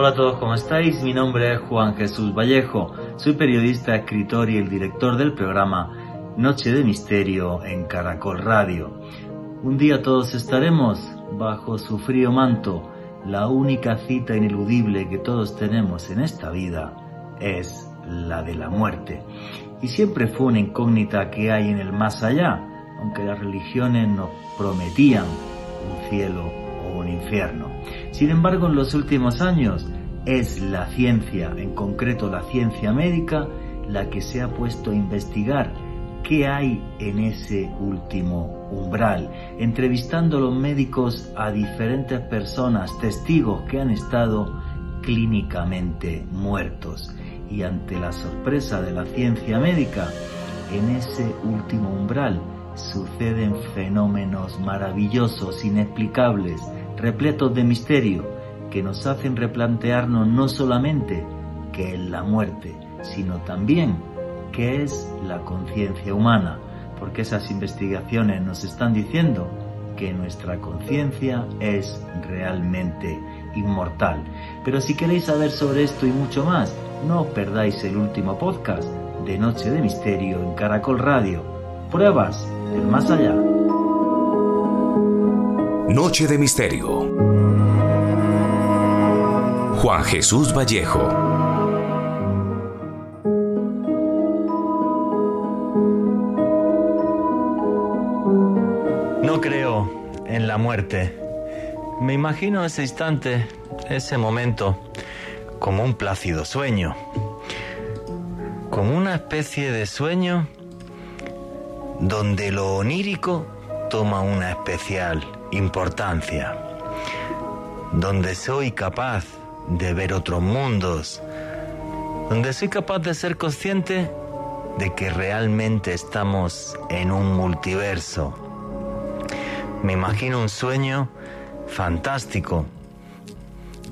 Hola a todos, ¿cómo estáis? Mi nombre es Juan Jesús Vallejo, soy periodista, escritor y el director del programa Noche de Misterio en Caracol Radio. Un día todos estaremos bajo su frío manto. La única cita ineludible que todos tenemos en esta vida es la de la muerte. Y siempre fue una incógnita que hay en el más allá, aunque las religiones nos prometían un cielo infierno. Sin embargo, en los últimos años es la ciencia, en concreto la ciencia médica, la que se ha puesto a investigar qué hay en ese último umbral, entrevistando a los médicos a diferentes personas, testigos que han estado clínicamente muertos. Y ante la sorpresa de la ciencia médica, en ese último umbral suceden fenómenos maravillosos, inexplicables, repletos de misterio, que nos hacen replantearnos no solamente qué es la muerte, sino también qué es la conciencia humana, porque esas investigaciones nos están diciendo que nuestra conciencia es realmente inmortal. Pero si queréis saber sobre esto y mucho más, no os perdáis el último podcast de Noche de Misterio en Caracol Radio. Pruebas del más allá. Noche de Misterio. Juan Jesús Vallejo. No creo en la muerte. Me imagino ese instante, ese momento, como un plácido sueño. Como una especie de sueño donde lo onírico toma una especial importancia. Donde soy capaz de ver otros mundos. Donde soy capaz de ser consciente de que realmente estamos en un multiverso me imagino un sueño fantástico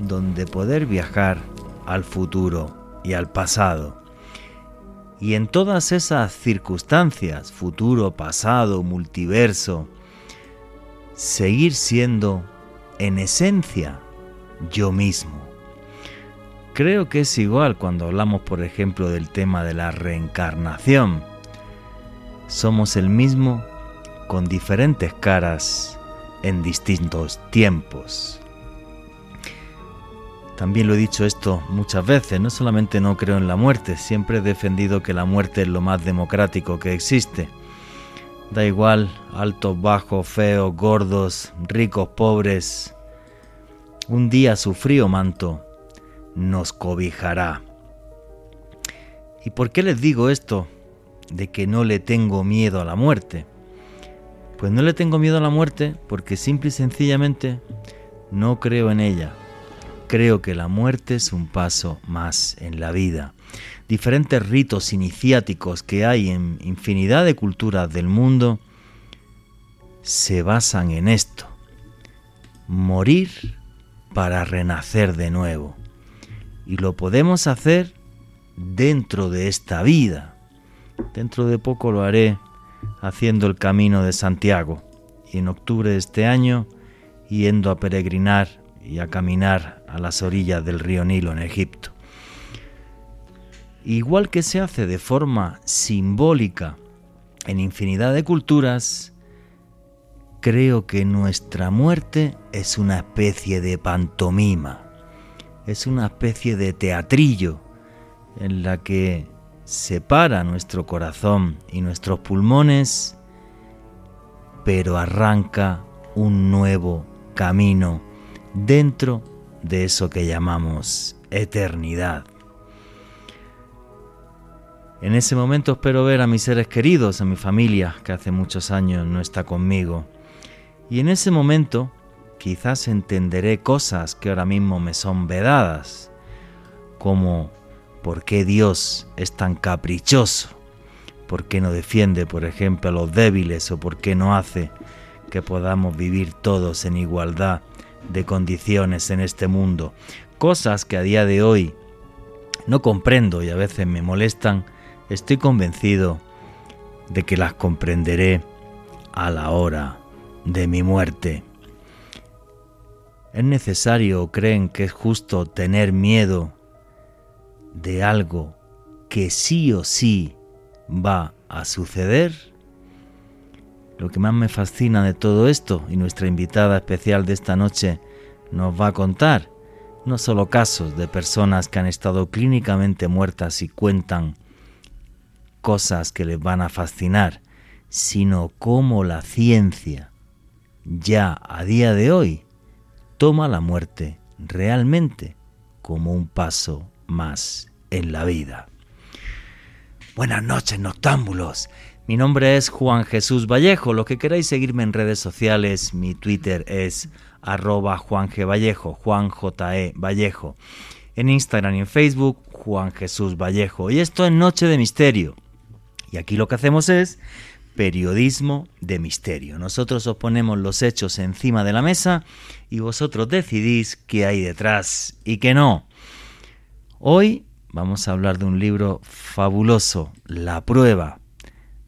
donde poder viajar al futuro y al pasado. Y en todas esas circunstancias, futuro, pasado, multiverso, seguir siendo en esencia yo mismo. Creo que es igual cuando hablamos, por ejemplo, del tema de la reencarnación. Somos el mismo con diferentes caras en distintos tiempos. También lo he dicho esto muchas veces, no solamente no creo en la muerte, siempre he defendido que la muerte es lo más democrático que existe. Da igual, altos, bajos, feos, gordos, ricos, pobres. Un día su frío manto nos cobijará. ¿Y por qué les digo esto de que no le tengo miedo a la muerte? Pues no le tengo miedo a la muerte porque simple y sencillamente no creo en ella. Creo que la muerte es un paso más en la vida. Diferentes ritos iniciáticos que hay en infinidad de culturas del mundo se basan en esto. Morir para renacer de nuevo. Y lo podemos hacer dentro de esta vida. Dentro de poco lo haré haciendo el camino de Santiago y en octubre de este año yendo a peregrinar y a caminar a las orillas del río Nilo en Egipto. Igual que se hace de forma simbólica en infinidad de culturas, creo que nuestra muerte es una especie de pantomima, es una especie de teatrillo en la que separa nuestro corazón y nuestros pulmones, pero arranca un nuevo camino dentro de eso que llamamos eternidad. En ese momento espero ver a mis seres queridos, a mi familia, que hace muchos años no está conmigo. Y en ese momento quizás entenderé cosas que ahora mismo me son vedadas, como ¿Por qué Dios es tan caprichoso? ¿Por qué no defiende, por ejemplo, a los débiles o por qué no hace que podamos vivir todos en igualdad de condiciones en este mundo? Cosas que a día de hoy no comprendo y a veces me molestan, estoy convencido de que las comprenderé a la hora de mi muerte. ¿Es necesario o creen que es justo tener miedo de algo que sí o sí va a suceder? Lo que más me fascina de todo esto, y nuestra invitada especial de esta noche nos va a contar, no solo casos de personas que han estado clínicamente muertas y cuentan cosas que les van a fascinar, sino cómo la ciencia ya a día de hoy toma la muerte realmente como un paso más en la vida. Buenas noches, noctámbulos. Mi nombre es Juan Jesús Vallejo. Lo que queráis seguirme en redes sociales, mi Twitter es arroba Juan G. Vallejo, Juan J. E. Vallejo. En Instagram y en Facebook, Juan Jesús Vallejo. Y esto es Noche de Misterio. Y aquí lo que hacemos es periodismo de misterio. Nosotros os ponemos los hechos encima de la mesa y vosotros decidís qué hay detrás y qué no. Hoy vamos a hablar de un libro fabuloso, La prueba,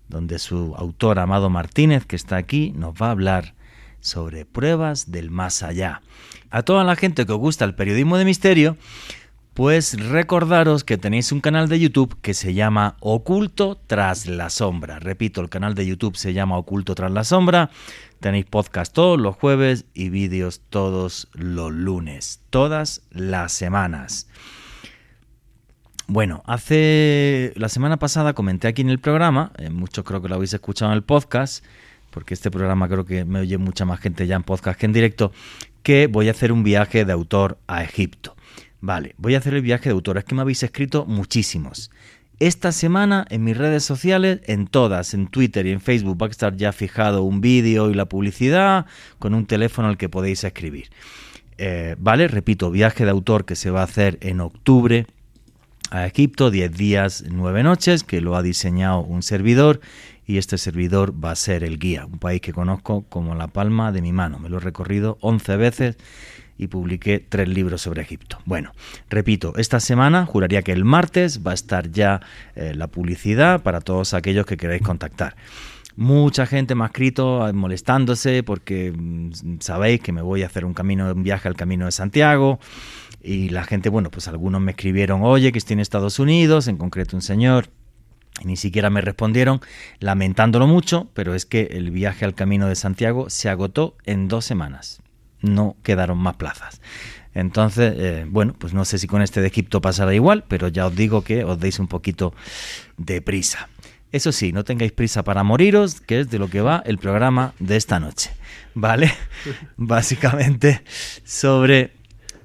donde su autor Amado Martínez, que está aquí, nos va a hablar sobre pruebas del más allá. A toda la gente que os gusta el periodismo de misterio, pues recordaros que tenéis un canal de YouTube que se llama Oculto tras la sombra. Repito, el canal de YouTube se llama Oculto tras la sombra. Tenéis podcast todos los jueves y vídeos todos los lunes, todas las semanas. Bueno, hace la semana pasada comenté aquí en el programa, eh, muchos creo que lo habéis escuchado en el podcast, porque este programa creo que me oye mucha más gente ya en podcast que en directo, que voy a hacer un viaje de autor a Egipto. Vale, voy a hacer el viaje de autor. Es que me habéis escrito muchísimos. Esta semana en mis redes sociales, en todas, en Twitter y en Facebook, va a estar ya fijado un vídeo y la publicidad con un teléfono al que podéis escribir. Eh, vale, repito, viaje de autor que se va a hacer en octubre a Egipto, 10 días, 9 noches, que lo ha diseñado un servidor y este servidor va a ser el guía, un país que conozco como la palma de mi mano. Me lo he recorrido 11 veces y publiqué tres libros sobre Egipto. Bueno, repito, esta semana juraría que el martes va a estar ya eh, la publicidad para todos aquellos que queráis contactar. Mucha gente me ha escrito eh, molestándose porque mm, sabéis que me voy a hacer un camino, un viaje al camino de Santiago. Y la gente, bueno, pues algunos me escribieron, oye, que estoy en Estados Unidos, en concreto un señor, y ni siquiera me respondieron, lamentándolo mucho, pero es que el viaje al Camino de Santiago se agotó en dos semanas no quedaron más plazas. Entonces, eh, bueno, pues no sé si con este de Egipto pasará igual, pero ya os digo que os deis un poquito de prisa. Eso sí, no tengáis prisa para moriros, que es de lo que va el programa de esta noche. ¿Vale? Básicamente sobre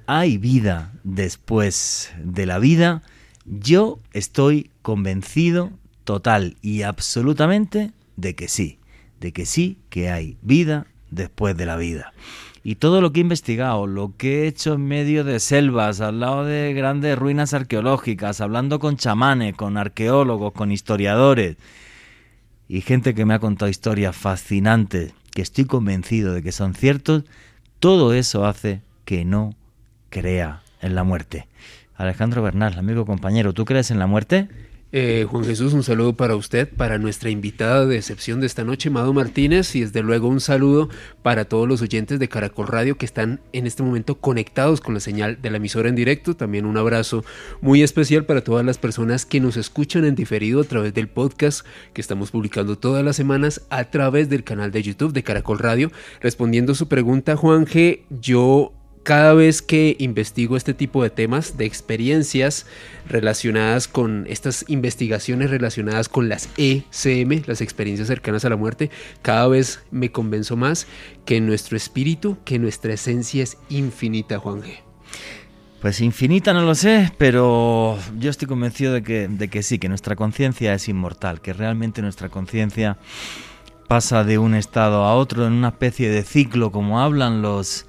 ¿hay vida después de la vida? Yo estoy convencido total y absolutamente de que sí, de que sí, que hay vida después de la vida y todo lo que he investigado, lo que he hecho en medio de selvas, al lado de grandes ruinas arqueológicas, hablando con chamanes, con arqueólogos, con historiadores y gente que me ha contado historias fascinantes que estoy convencido de que son ciertos, todo eso hace que no crea en la muerte. Alejandro Bernal, amigo compañero, ¿tú crees en la muerte? Eh, Juan Jesús, un saludo para usted, para nuestra invitada de excepción de esta noche, Mado Martínez, y desde luego un saludo para todos los oyentes de Caracol Radio que están en este momento conectados con la señal de la emisora en directo. También un abrazo muy especial para todas las personas que nos escuchan en diferido a través del podcast que estamos publicando todas las semanas a través del canal de YouTube de Caracol Radio. Respondiendo su pregunta, Juan G, yo cada vez que investigo este tipo de temas, de experiencias relacionadas con estas investigaciones relacionadas con las ECM, las experiencias cercanas a la muerte, cada vez me convenzo más que nuestro espíritu, que nuestra esencia es infinita, Juan G. Pues infinita no lo sé, pero yo estoy convencido de que, de que sí, que nuestra conciencia es inmortal, que realmente nuestra conciencia pasa de un estado a otro en una especie de ciclo, como hablan los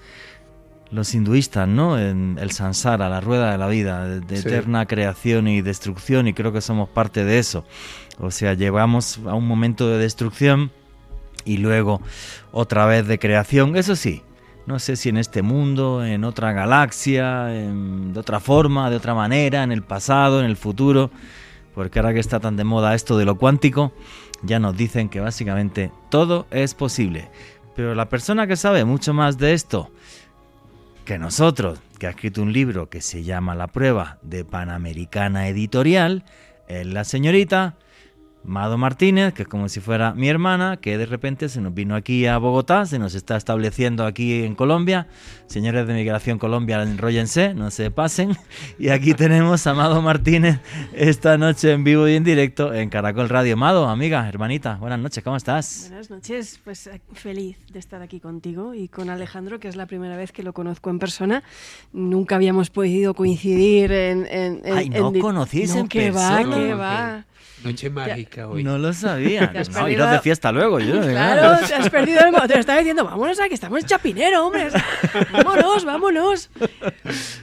los hinduistas, ¿no? En el sansara, la rueda de la vida, de, eterna creación y destrucción, y creo que somos parte de eso. O sea, llegamos a un momento de destrucción y luego otra vez de creación. Eso sí, no sé si en este mundo, en otra galaxia, de otra forma, de otra manera, en el pasado, en el futuro, porque ahora que está tan de moda esto de lo cuántico, ya nos dicen que básicamente todo es posible. Pero la persona que sabe mucho más de esto, que nosotros, que ha escrito un libro que se llama La prueba de Panamericana Editorial, es la señorita Mado Martínez, que es como si fuera mi hermana, que de repente se nos vino aquí a Bogotá, se nos está estableciendo aquí en Colombia. Señores de Migración Colombia, enróllense, no se pasen. Y aquí tenemos a Mado Martínez esta noche en vivo y en directo en Caracol Radio. Mado, amiga, hermanita, buenas noches, ¿cómo estás? Buenas noches, pues eh, feliz de estar aquí contigo y con Alejandro, que es la primera vez que lo conozco en persona. Nunca habíamos podido coincidir en... en, Ay, ¿no conocís en que persona? va, que va. Noche mágica hoy. No lo sabía. Te has No, perdido- iros de fiesta luego. Yo, Claro, te has perdido algo. Te lo estaba diciendo, vámonos a que estamos en Chapinero, hombre. Vámonos, vámonos.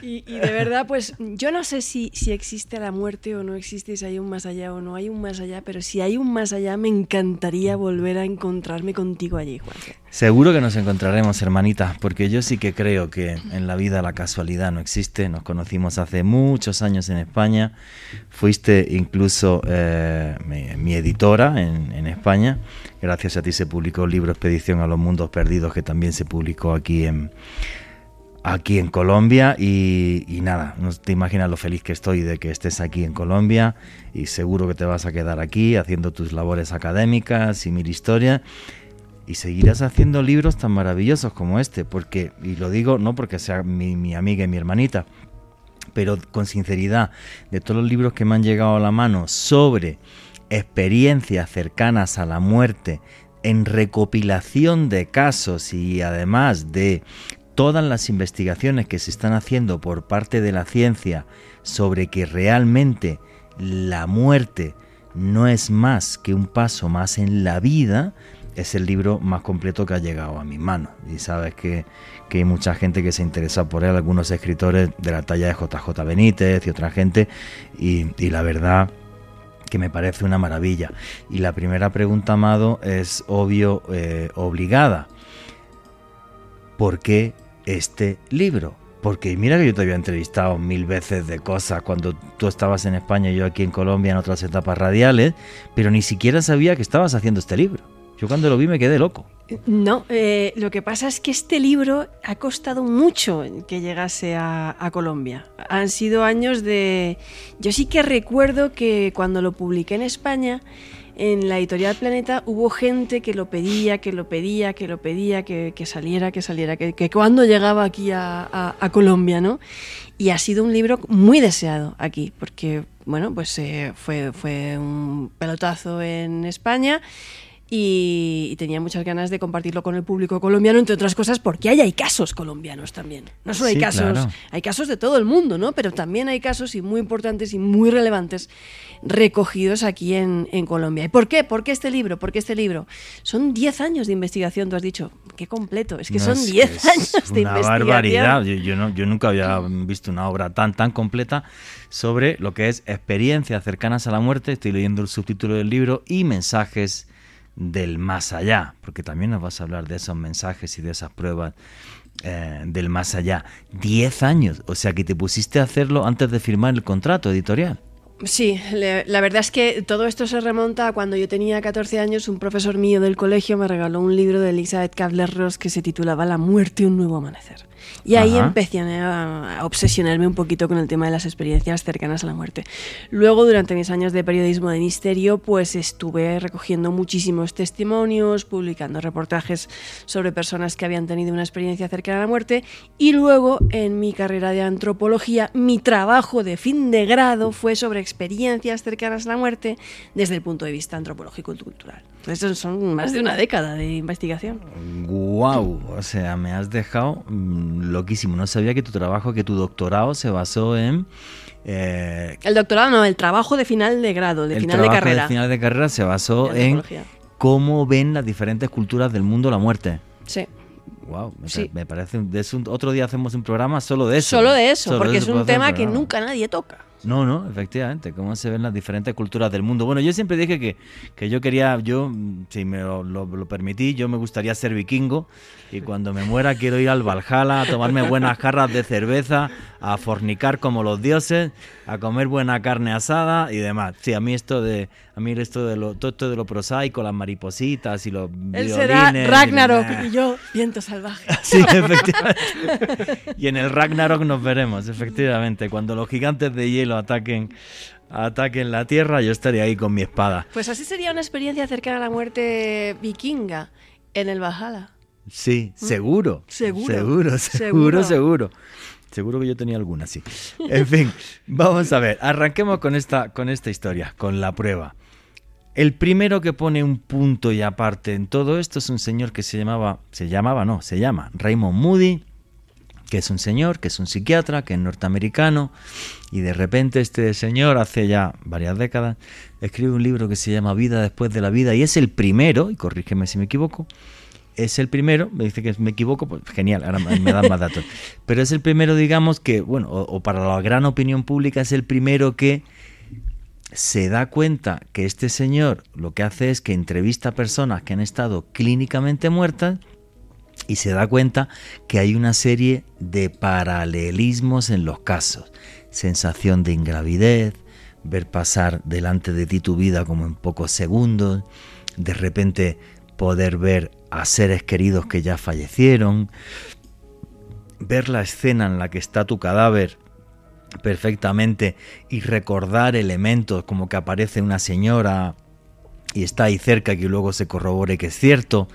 Y, y de verdad, pues yo no sé si, si existe la muerte o no existe, si hay un más allá o no hay un más allá, pero si hay un más allá, me encantaría volver a encontrarme contigo allí, Juan. Seguro que nos encontraremos, hermanita, porque yo sí que creo que en la vida la casualidad no existe. Nos conocimos hace muchos años en España. Fuiste incluso eh, mi, mi editora en, España. Gracias a ti se publicó el libro Expedición a los Mundos Perdidos, que también se publicó aquí en, aquí en Colombia. Y, nada, no te imaginas lo feliz que estoy de que estés aquí en Colombia. Y seguro que te vas a quedar aquí haciendo tus labores académicas y mil historias. Y seguirás haciendo libros tan maravillosos como este, porque, y lo digo no porque sea mi amiga y mi hermanita, pero con sinceridad, de todos los libros que me han llegado a la mano sobre experiencias cercanas a la muerte, en recopilación de casos y además de todas las investigaciones que se están haciendo por parte de la ciencia sobre que realmente la muerte no es más que un paso más en la vida, es el libro más completo que ha llegado a mis manos. Y sabes que, que hay mucha gente que se interesa por él, algunos escritores de la talla de JJ Benítez y otra gente, y, la verdad que me parece una maravilla. Y la primera pregunta, Amado, es obvio, eh, obligada. ¿Por qué este libro? Porque mira que yo te había entrevistado mil veces de cosas cuando tú estabas en España y yo aquí en Colombia en otras etapas radiales, pero ni siquiera sabía que estabas haciendo este libro. Yo cuando lo vi me quedé loco. No, eh, lo que pasa es que este libro ha costado mucho que llegase a, Colombia. Han sido años de... Yo sí que recuerdo que cuando lo publiqué en España, en la editorial Planeta hubo gente que lo pedía, que lo pedía, que lo pedía, que, saliera, que saliera, que, cuando llegaba aquí a Colombia, ¿no? Y ha sido un libro muy deseado aquí, porque, bueno, pues eh, fue, fue un pelotazo en España y, y tenía muchas ganas de compartirlo con el público colombiano, entre otras cosas, porque ahí hay casos colombianos también. No solo hay Sí, casos, claro. hay casos de todo el mundo, ¿no? Pero también hay casos y muy importantes y muy relevantes recogidos aquí en, en Colombia. ¿Y por qué? ¿Por qué este libro? ¿Por qué este libro? Son 10 años de investigación, tú has dicho. Qué completo. Es que No, son es 10 es años de una investigación. barbaridad. Yo, yo no, yo nunca había visto una obra tan, tan completa sobre lo que es experiencias cercanas a la muerte. Estoy leyendo el subtítulo del libro y mensajes del más allá, porque también nos vas a hablar de esos mensajes y de esas pruebas eh, del más allá. 10 años, o sea que te pusiste a hacerlo antes de firmar el contrato editorial. Sí, le- la verdad es que todo esto se remonta a cuando yo tenía 14 años, un profesor mío del colegio me regaló un libro de Elizabeth Kabler-Ross que se titulaba La muerte, un nuevo amanecer. Y ahí Ajá. empecé a, a obsesionarme un poquito con el tema de las experiencias cercanas a la muerte. Luego, durante mis años de periodismo de misterio, pues estuve recogiendo muchísimos testimonios, publicando reportajes sobre personas que habían tenido una experiencia cercana a la muerte. Y luego, en mi carrera de antropología, mi trabajo de fin de grado fue sobre experiencias cercanas a la muerte desde el punto de vista antropológico y cultural. Entonces, son más de una década de investigación. Wow, o sea, me has dejado mm, loquísimo. No sabía que tu trabajo, que tu doctorado se basó en eh, El doctorado no, el trabajo de final de grado, de el final de trabajo carrera. de final de carrera se basó en cómo ven las diferentes culturas del mundo la muerte. Sí. Wow, me, Sí. me parece. un- es un- otro día hacemos un programa solo de eso. Solo de eso, Solo porque es eso un tema que nunca nadie toca. No, no, efectivamente, cómo se ven las diferentes culturas del mundo. Bueno, yo siempre dije que, que yo quería, yo, si me lo, lo, permití, yo me gustaría ser vikingo y cuando me muera quiero ir al Valhalla a tomarme buenas jarras de cerveza, a fornicar como los dioses, a comer buena carne asada y demás. Sí, a mí esto de, a mí esto de lo, todo esto de lo prosaico, las maripositas y los Él será Ragnarok y, yo viento salvaje. Sí, efectivamente. y en el Ragnarok nos veremos, efectivamente, cuando los gigantes de hielo ataquen ataquen la tierra, yo estaría ahí con mi espada. Pues así sería una experiencia cercana a la muerte vikinga en el Valhalla. Sí, ¿Mm? seguro. Seguro. Seguro, seguro, seguro. Seguro que yo tenía alguna, sí. En fin, vamos a ver, arranquemos con esta, con esta historia, con la prueba. El primero que pone un punto y aparte en todo esto es un señor que se llamaba, se llamaba, no, se llama Raymond Moody, que es un señor, que es un psiquiatra, que es norteamericano, y de repente este señor, hace ya varias décadas, escribe un libro que se llama Vida después de la vida, y es el primero, y corrígeme si me equivoco, es el primero, me dice que me equivoco, pues genial, ahora me dan más datos, pero es el primero, digamos, que, bueno, o, para la gran opinión pública, es el primero que se da cuenta que este señor lo que hace es que entrevista a personas que han estado clínicamente muertas y se da cuenta que hay una serie de paralelismos en los casos. Sensación de ingravidez, ver pasar delante de ti tu vida como en pocos segundos, de repente poder ver a seres queridos que ya fallecieron, ver la escena en la que está tu cadáver perfectamente y recordar elementos como que aparece una señora y está ahí cerca que luego se corrobore que es cierto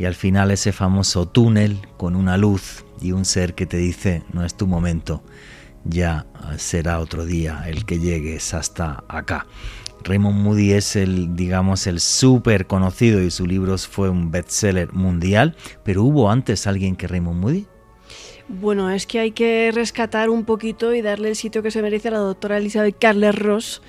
y al final ese famoso túnel con una luz y un ser que te dice no es tu momento, ya será otro día el que llegues hasta acá. Raymond Moody es el, digamos, el súper conocido y su libro fue un bestseller mundial, pero ¿hubo antes alguien que Raymond Moody? Bueno, es que hay que rescatar un poquito y darle el sitio que se merece a la doctora Elizabeth Carles Ross,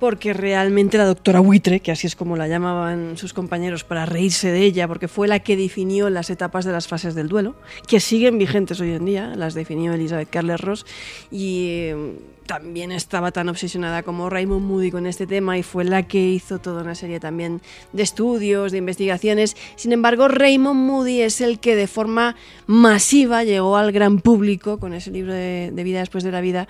porque realmente la doctora Buitre, que así es como la llamaban sus compañeros para reírse de ella, porque fue la que definió las etapas de las fases del duelo, que siguen vigentes hoy en día, las definió Elizabeth Carles Ross, y también estaba tan obsesionada como Raymond Moody con este tema y fue la que hizo toda una serie también de estudios, de investigaciones. Sin embargo, Raymond Moody es el que de forma masiva llegó al gran público con ese libro de, Vida después de la vida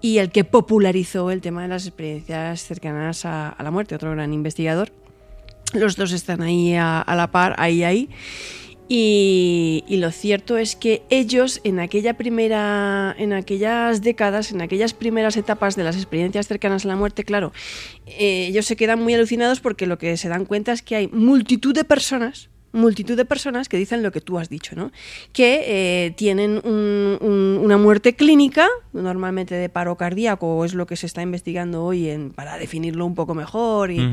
y el que popularizó el tema de las experiencias cercanas a, la muerte, otro gran investigador. Los dos están ahí a, a la par, ahí, ahí. Y, lo cierto es que ellos en aquella primera, en aquellas décadas, en aquellas primeras etapas de las experiencias cercanas a la muerte, claro, eh, ellos se quedan muy alucinados porque lo que se dan cuenta es que hay multitud de personas multitud de personas que dicen lo que tú has dicho, ¿no? Que eh, tienen una muerte clínica, normalmente de paro cardíaco, es lo que se está investigando hoy en, para definirlo un poco mejor, y,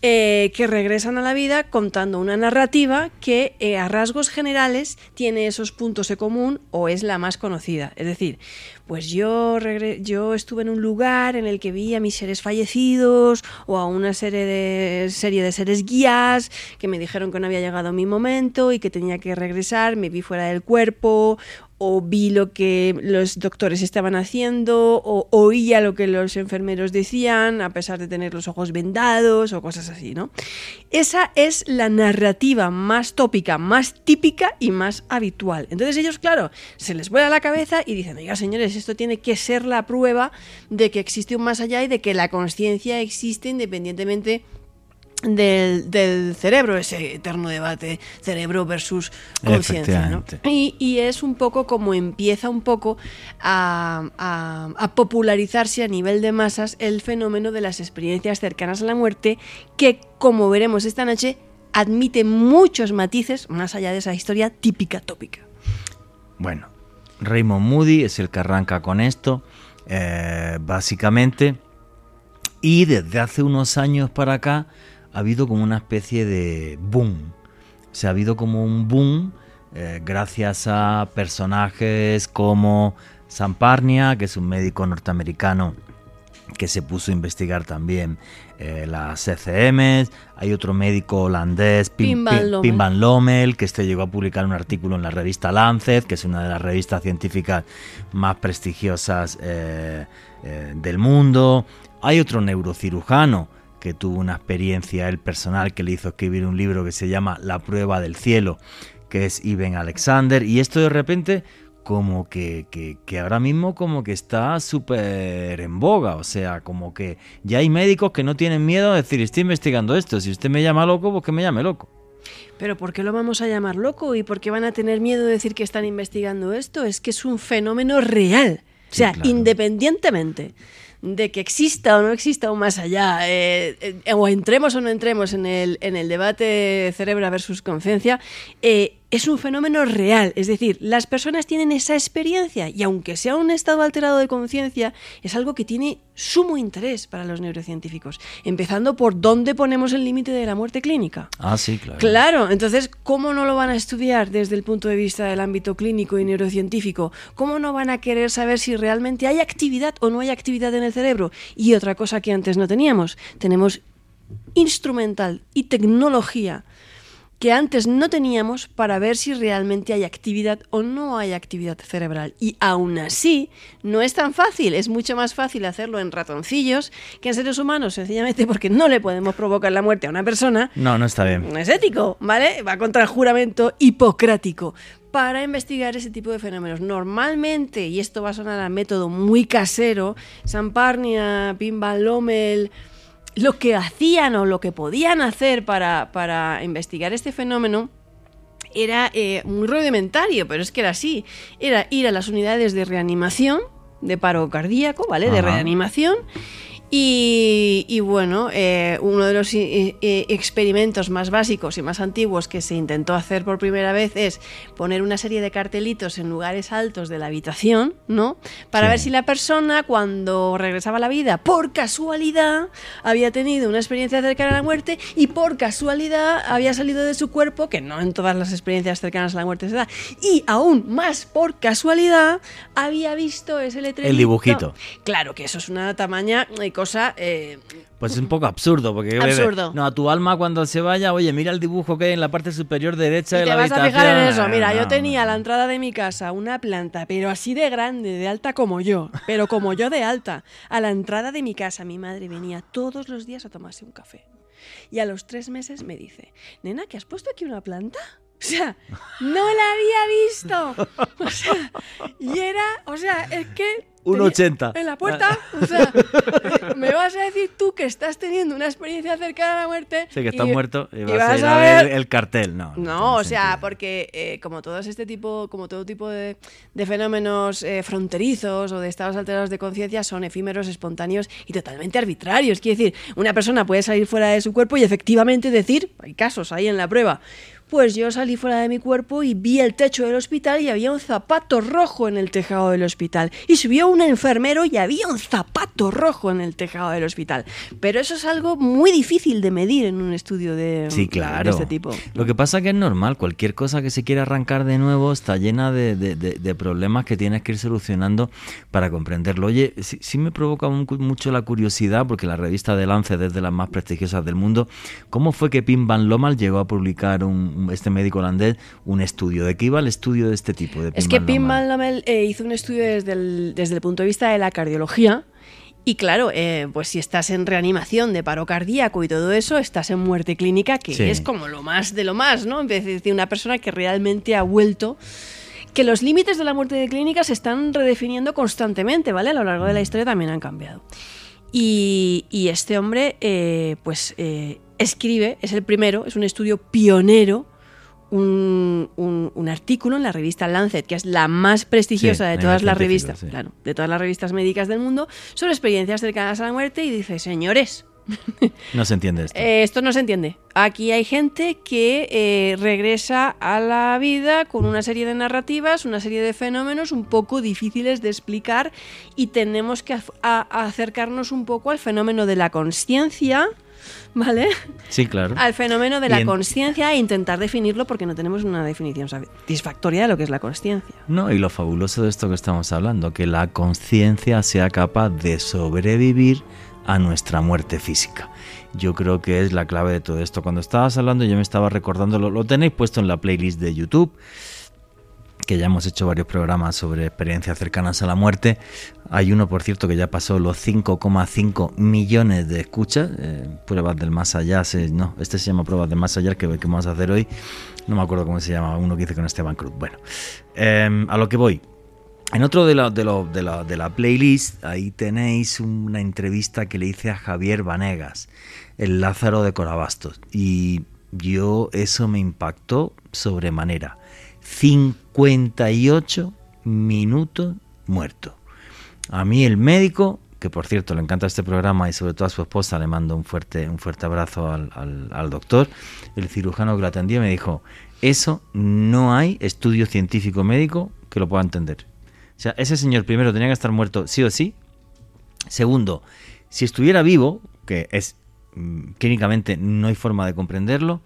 eh, que regresan a la vida contando una narrativa que eh, a rasgos generales tiene esos puntos en común o es la más conocida. Es decir, pues yo, yo estuve en un lugar en el que vi a mis seres fallecidos o a una serie de, serie de seres guías que me dijeron que no había llegado mi momento y que tenía que regresar, me vi fuera del cuerpo o vi lo que los doctores estaban haciendo, o oía lo que los enfermeros decían, a pesar de tener los ojos vendados, o cosas así, ¿no? Esa es la narrativa más tópica, más típica y más habitual. Entonces ellos, claro, se les vuela la cabeza y dicen, oiga, señores, esto tiene que ser la prueba de que existe un más allá y de que la conciencia existe independientemente del, cerebro, ese eterno debate cerebro versus conciencia. Y, es un poco como empieza un poco a, popularizarse a nivel de masas el fenómeno de las experiencias cercanas a la muerte, que como veremos esta noche, admite muchos matices más allá de esa historia típica tópica. Bueno, Raymond Moody es el que arranca con esto, eh, básicamente, y desde hace unos años para acá, ha habido como una especie de boom. O sea, ha habido como un boom eh, gracias a personajes como Sam Parnia, que es un médico norteamericano que se puso a investigar también eh, las ECMs. Hay otro médico holandés, Pim, Van Lommel, que este llegó a publicar un artículo en la revista Lancet, que es una de las revistas científicas más prestigiosas eh, eh, del mundo. Hay otro neurocirujano que tuvo una experiencia, el personal, que le hizo escribir un libro que se llama La prueba del cielo, que es Iben Alexander. Y esto de repente como que, que, ahora mismo como que está súper en boga, o sea, como que ya hay médicos que no tienen miedo a decir, estoy investigando esto, si usted me llama loco, pues que me llame loco. Pero ¿por qué lo vamos a llamar loco? ¿Y por qué van a tener miedo de decir que están investigando esto? Es que es un fenómeno real. O sea, independientemente de que exista o no exista un más allá, eh, eh, o entremos o no entremos en el, en el debate cerebro versus conciencia, eh, es un fenómeno real, es decir, las personas tienen esa experiencia y aunque sea un estado alterado de conciencia, es algo que tiene sumo interés para los neurocientíficos, empezando por dónde ponemos el límite de la muerte clínica. Ah, sí, claro. Claro, entonces, ¿cómo no lo van a estudiar desde el punto de vista del ámbito clínico y neurocientífico? ¿Cómo no van a querer saber si realmente hay actividad o no hay actividad en el cerebro? Y otra cosa que antes no teníamos, tenemos instrumental y tecnología que antes no teníamos para ver si realmente hay actividad o no hay actividad cerebral. Y aún así, no es tan fácil, es mucho más fácil hacerlo en ratoncillos que en seres humanos, sencillamente porque no le podemos provocar la muerte a una persona. No, no está bien. No es ético, ¿vale? Va contra el juramento hipocrático para investigar ese tipo de fenómenos. Normalmente, y esto va a sonar a método muy casero, Samparnia, Pim Van Lommel lo que hacían o lo que podían hacer para, investigar este fenómeno era eh, muy rudimentario, pero es que era así. Era ir a las unidades de reanimación, de paro cardíaco, ¿vale? De reanimación y, bueno, eh, uno de los eh, eh, experimentos más básicos y más antiguos que se intentó hacer por primera vez es poner una serie de cartelitos en lugares altos de la habitación, ¿no? Para ver si la persona, cuando regresaba a la vida, por casualidad, había tenido una experiencia cercana a la muerte y por casualidad había salido de su cuerpo, que no en todas las experiencias cercanas a la muerte se da, y aún más por casualidad, había visto ese letrero. El dibujito. Claro que eso es una tamaña cosa... Eh, pues es un poco absurdo, porque absurdo. no, a tu alma cuando se vaya, oye, mira el dibujo que hay en la parte superior derecha y de la vas a fijar en eso. Mira, yo tenía a la entrada de mi casa una planta, pero así de grande, de alta como yo, pero como yo de alta. A la entrada de mi casa mi madre venía todos los días a tomarse un café. Y a los tres meses me dice, nena, ¿que has puesto aquí una planta? O sea, no la había visto. O sea, y era, o sea, es que 1,80. En la puerta. O sea, me vas a decir tú que estás teniendo una experiencia cercana a la muerte. Sí, que estás muerto y vas, a, ver... el cartel. No, no, o sea, porque eh, como todo este tipo, como todo tipo de, fenómenos eh, fronterizos o de estados alterados de conciencia son efímeros, espontáneos y totalmente arbitrarios. Quiere decir, una persona puede salir fuera de su cuerpo y efectivamente decir, hay casos ahí en la prueba, pues yo salí fuera de mi cuerpo y vi el techo del hospital y había un zapato rojo en el tejado del hospital. Y subió un enfermero y había un zapato rojo en el tejado del hospital. Pero eso es algo muy difícil de medir en un estudio de, sí, claro. este tipo. Lo que pasa que es normal, cualquier cosa que se quiera arrancar de nuevo está llena de, problemas que tienes que ir solucionando para comprenderlo. Oye, sí, me provoca mucho la curiosidad, porque la revista de Lance es de las más prestigiosas del mundo, ¿cómo fue que Pim Van Lommel llegó a publicar un este médico holandés un estudio. ¿De qué iba el estudio de este tipo? De es que Pim Van Lommel eh, hizo un estudio desde el, desde el punto de vista de la cardiología. Y claro, eh, pues si estás en reanimación de paro cardíaco y todo eso, estás en muerte clínica, que es como lo más de lo más, ¿no? En vez de decir una persona que realmente ha vuelto que los límites de la muerte de clínica se están redefiniendo constantemente, ¿vale? A lo largo de la mm. historia también han cambiado. Y, este hombre, eh, pues, escribe, es el primero, es un estudio pionero un, artículo en la revista Lancet, que es la más prestigiosa de todas las revistas, claro, de todas las revistas médicas del mundo, sobre experiencias cercanas a la muerte y dice, señores, no se entiende esto. Eh, esto no se entiende. Aquí hay gente que eh, regresa a la vida con una serie de narrativas, una serie de fenómenos un poco difíciles de explicar y tenemos que acercarnos un poco al fenómeno de la conciencia ¿vale? Sí, claro. Al fenómeno de la conciencia e intentar definirlo porque no tenemos una definición satisfactoria de lo que es la conciencia. No, y lo fabuloso de esto que estamos hablando, que la conciencia sea capaz de sobrevivir a nuestra muerte física. Yo creo que es la clave de todo esto. Cuando estabas hablando yo me estaba recordando, lo, lo tenéis puesto en la playlist de YouTube que ya hemos hecho varios programas sobre experiencias cercanas a la muerte. Hay uno, por cierto, que ya pasó los 5,5 millones de escuchas. Eh, pruebas del más allá. no, este se llama Pruebas del más allá, que, vamos a hacer hoy. No me acuerdo cómo se llama, uno que hice con Esteban Cruz. Bueno, em, a lo que voy. En otro de la, de, la, de la playlist, ahí tenéis una entrevista que le hice a Javier Vanegas, el Lázaro de Corabastos. Y yo eso me impactó sobremanera. 58 minutos muerto. A mí el médico, que por cierto le encanta este programa y sobre todo a su esposa le mando un fuerte, un fuerte abrazo al, doctor, el cirujano que lo atendió me dijo, eso no hay estudio científico médico que lo pueda entender. O sea, ese señor primero tenía que estar muerto sí o sí. Segundo, si estuviera vivo, que es mm, clínicamente no hay forma de comprenderlo,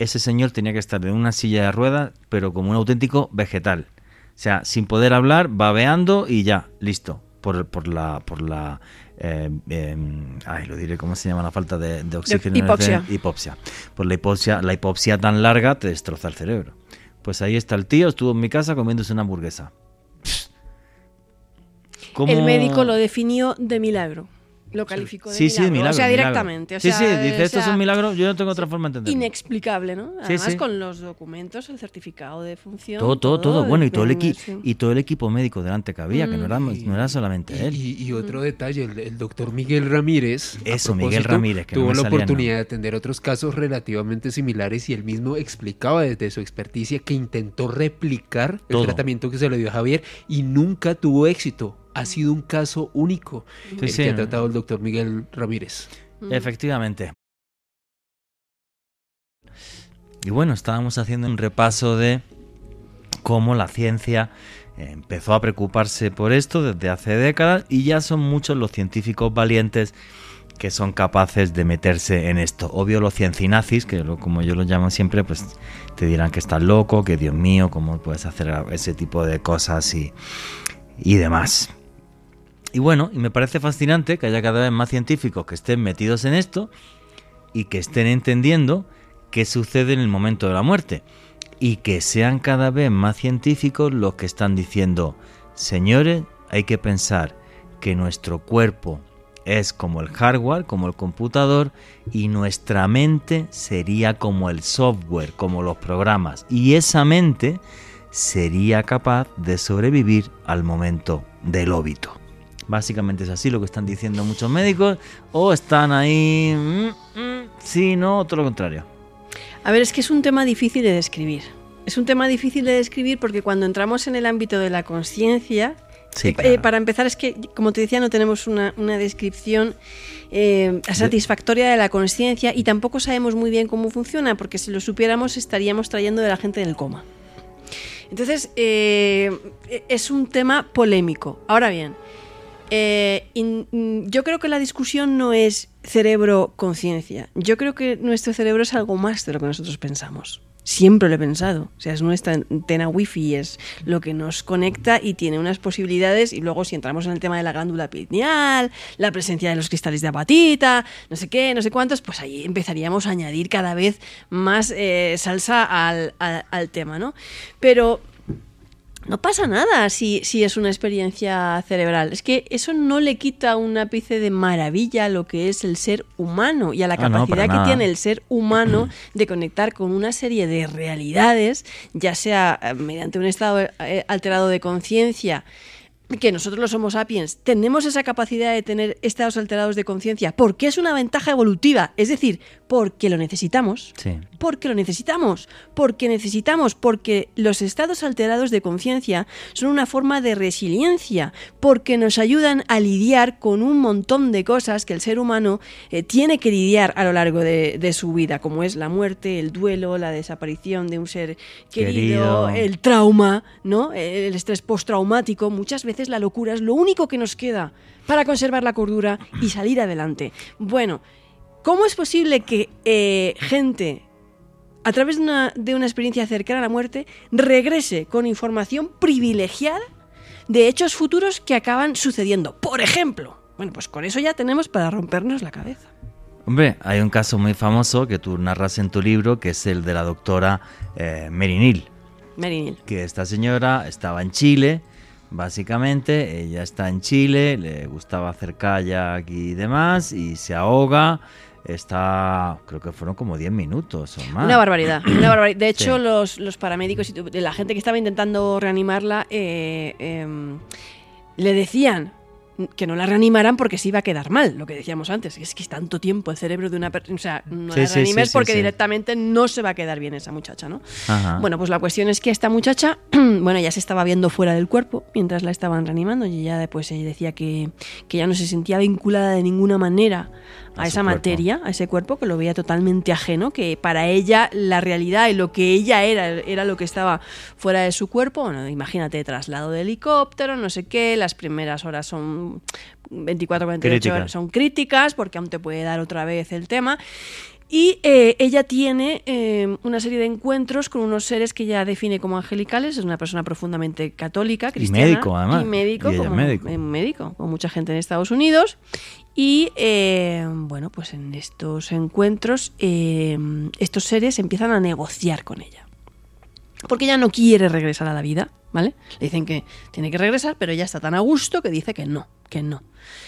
ese señor tenía que estar en una silla de ruedas, pero como un auténtico vegetal. O sea, sin poder hablar, babeando y ya, listo. Por, por la. Por la eh, em, ay, lo diré, ¿cómo se llama la falta de, oxígeno? hipopsia. hipopsia. Por la hipopsia, la hipopsia tan larga te destroza el cerebro. Pues ahí está el tío, estuvo en mi casa comiéndose una hamburguesa. El médico lo definió de milagro lo calificó de sí, milagro. Sí, milagro. O sea, directamente. sí, sí, dice, esto es un milagro, yo no tengo otra forma de entenderlo. Inexplicable, ¿no? Además, con los documentos, el certificado de función. Todo, todo, todo. Bueno, y todo, el y todo el equipo médico delante que había, que no era, no era solamente él. Y, otro detalle, el, doctor Miguel Ramírez. Eso, Miguel Ramírez, que tuvo la oportunidad de atender otros casos relativamente similares y él mismo explicaba desde su experticia que intentó replicar el tratamiento que se le dio a Javier y nunca tuvo éxito ha sido un caso único el que ha tratado el doctor Miguel Ramírez. Efectivamente. Y bueno, estábamos haciendo un repaso de cómo la ciencia empezó a preocuparse por esto desde hace décadas y ya son muchos los científicos valientes que son capaces de meterse en esto. Obvio los ciencinazis, que como yo lo llamo siempre, pues te dirán que estás loco, que Dios mío, cómo puedes hacer ese tipo de cosas y, y demás. Y bueno, y me parece fascinante que haya cada vez más científicos que estén metidos en esto y que estén entendiendo qué sucede en el momento de la muerte. Y que sean cada vez más científicos los que están diciendo, señores, hay que pensar que nuestro cuerpo es como el hardware, como el computador, y nuestra mente sería como el software, como los programas. Y esa mente sería capaz de sobrevivir al momento del óbito. Básicamente es así lo que están diciendo muchos médicos. O están ahí. Mm, mm, sí, no, todo lo contrario. A ver, es que es un tema difícil de describir. Es un tema difícil de describir porque cuando entramos en el ámbito de la conciencia, Sí, eh, para empezar, es que, como te decía, no tenemos una, descripción eh, satisfactoria de la conciencia y tampoco sabemos muy bien cómo funciona, porque si lo supiéramos estaríamos trayendo de la gente del coma. Entonces, eh, es un tema polémico. Ahora bien, eh, mm, yo creo que la discusión no es cerebro-conciencia. Yo creo que nuestro cerebro es algo más de lo que nosotros pensamos. Siempre lo he pensado. O sea, es nuestra antena wifi, es lo que nos conecta y tiene unas posibilidades. Y luego, si entramos en el tema de la glándula pineal, la presencia de los cristales de apatita, no sé qué, no sé cuántos, pues ahí empezaríamos a añadir cada vez más eh, salsa al, al tema, ¿no? Pero no pasa nada si, si, es una experiencia cerebral. Es que eso no le quita un ápice de maravilla a lo que es el ser humano y a la ah, capacidad que tiene el ser humano de conectar con una serie de realidades, ya sea eh, mediante un estado eh, alterado de conciencia, que nosotros los Homo sapiens tenemos esa capacidad de tener estados alterados de conciencia porque es una ventaja evolutiva, es decir, porque lo necesitamos. Porque lo necesitamos, porque necesitamos, porque los estados alterados de conciencia son una forma de resiliencia, porque nos ayudan a lidiar con un montón de cosas que el ser humano eh, tiene que lidiar a lo largo de, su vida, como es la muerte, el duelo, la desaparición de un ser querido, el trauma, ¿no? El estrés postraumático, muchas veces la locura es lo único que nos queda para conservar la cordura y salir adelante. Bueno, ¿Cómo es posible que eh, gente, a través de una, de una experiencia cercana a la muerte, regrese con información privilegiada de hechos futuros que acaban sucediendo? Por ejemplo, bueno, pues con eso ya tenemos para rompernos la cabeza. Hombre, hay un caso muy famoso que tú narras en tu libro, que es el de la doctora eh, Merinil. Merinil. Que esta señora estaba en Chile, básicamente, ella está en Chile, le gustaba hacer kayak y demás, y se ahoga. Está, creo que fueron como 10 minutos o más. Una barbaridad, una barbaridad. De hecho, Sí. los, los paramédicos y la gente que estaba intentando reanimarla eh, em, le decían que no la reanimaran porque se iba a quedar mal, lo que decíamos antes. Es que es tanto tiempo el cerebro de una persona. O sea, no Sí, la reanimes sí, porque directamente no se va a quedar bien esa muchacha, ¿no? Ajá. Bueno, pues la cuestión es que esta muchacha, bueno, ya se estaba viendo fuera del cuerpo mientras la estaban reanimando y ella después ella decía que, que ya no se sentía vinculada de ninguna manera a, esa cuerpo. materia, a ese cuerpo, que lo veía totalmente ajeno, que para ella la realidad y lo que ella era era lo que estaba fuera de su cuerpo. Bueno, imagínate, traslado de helicóptero, no sé qué, las primeras horas son 24, 48 Críticas. horas, son críticas porque aún te puede dar otra vez el tema. Y eh, ella tiene eh, una serie de encuentros con unos seres que ella define como angelicales. Es una persona profundamente católica, cristiana. médico, además. Y médico, Y como, médico. médico, como mucha gente en Estados Unidos. Y eh, bueno, pues en estos encuentros, eh, estos seres empiezan a negociar con ella. Porque ella no quiere regresar a la vida, ¿vale? Le dicen que tiene que regresar, pero ella está tan a gusto que dice que no, que no.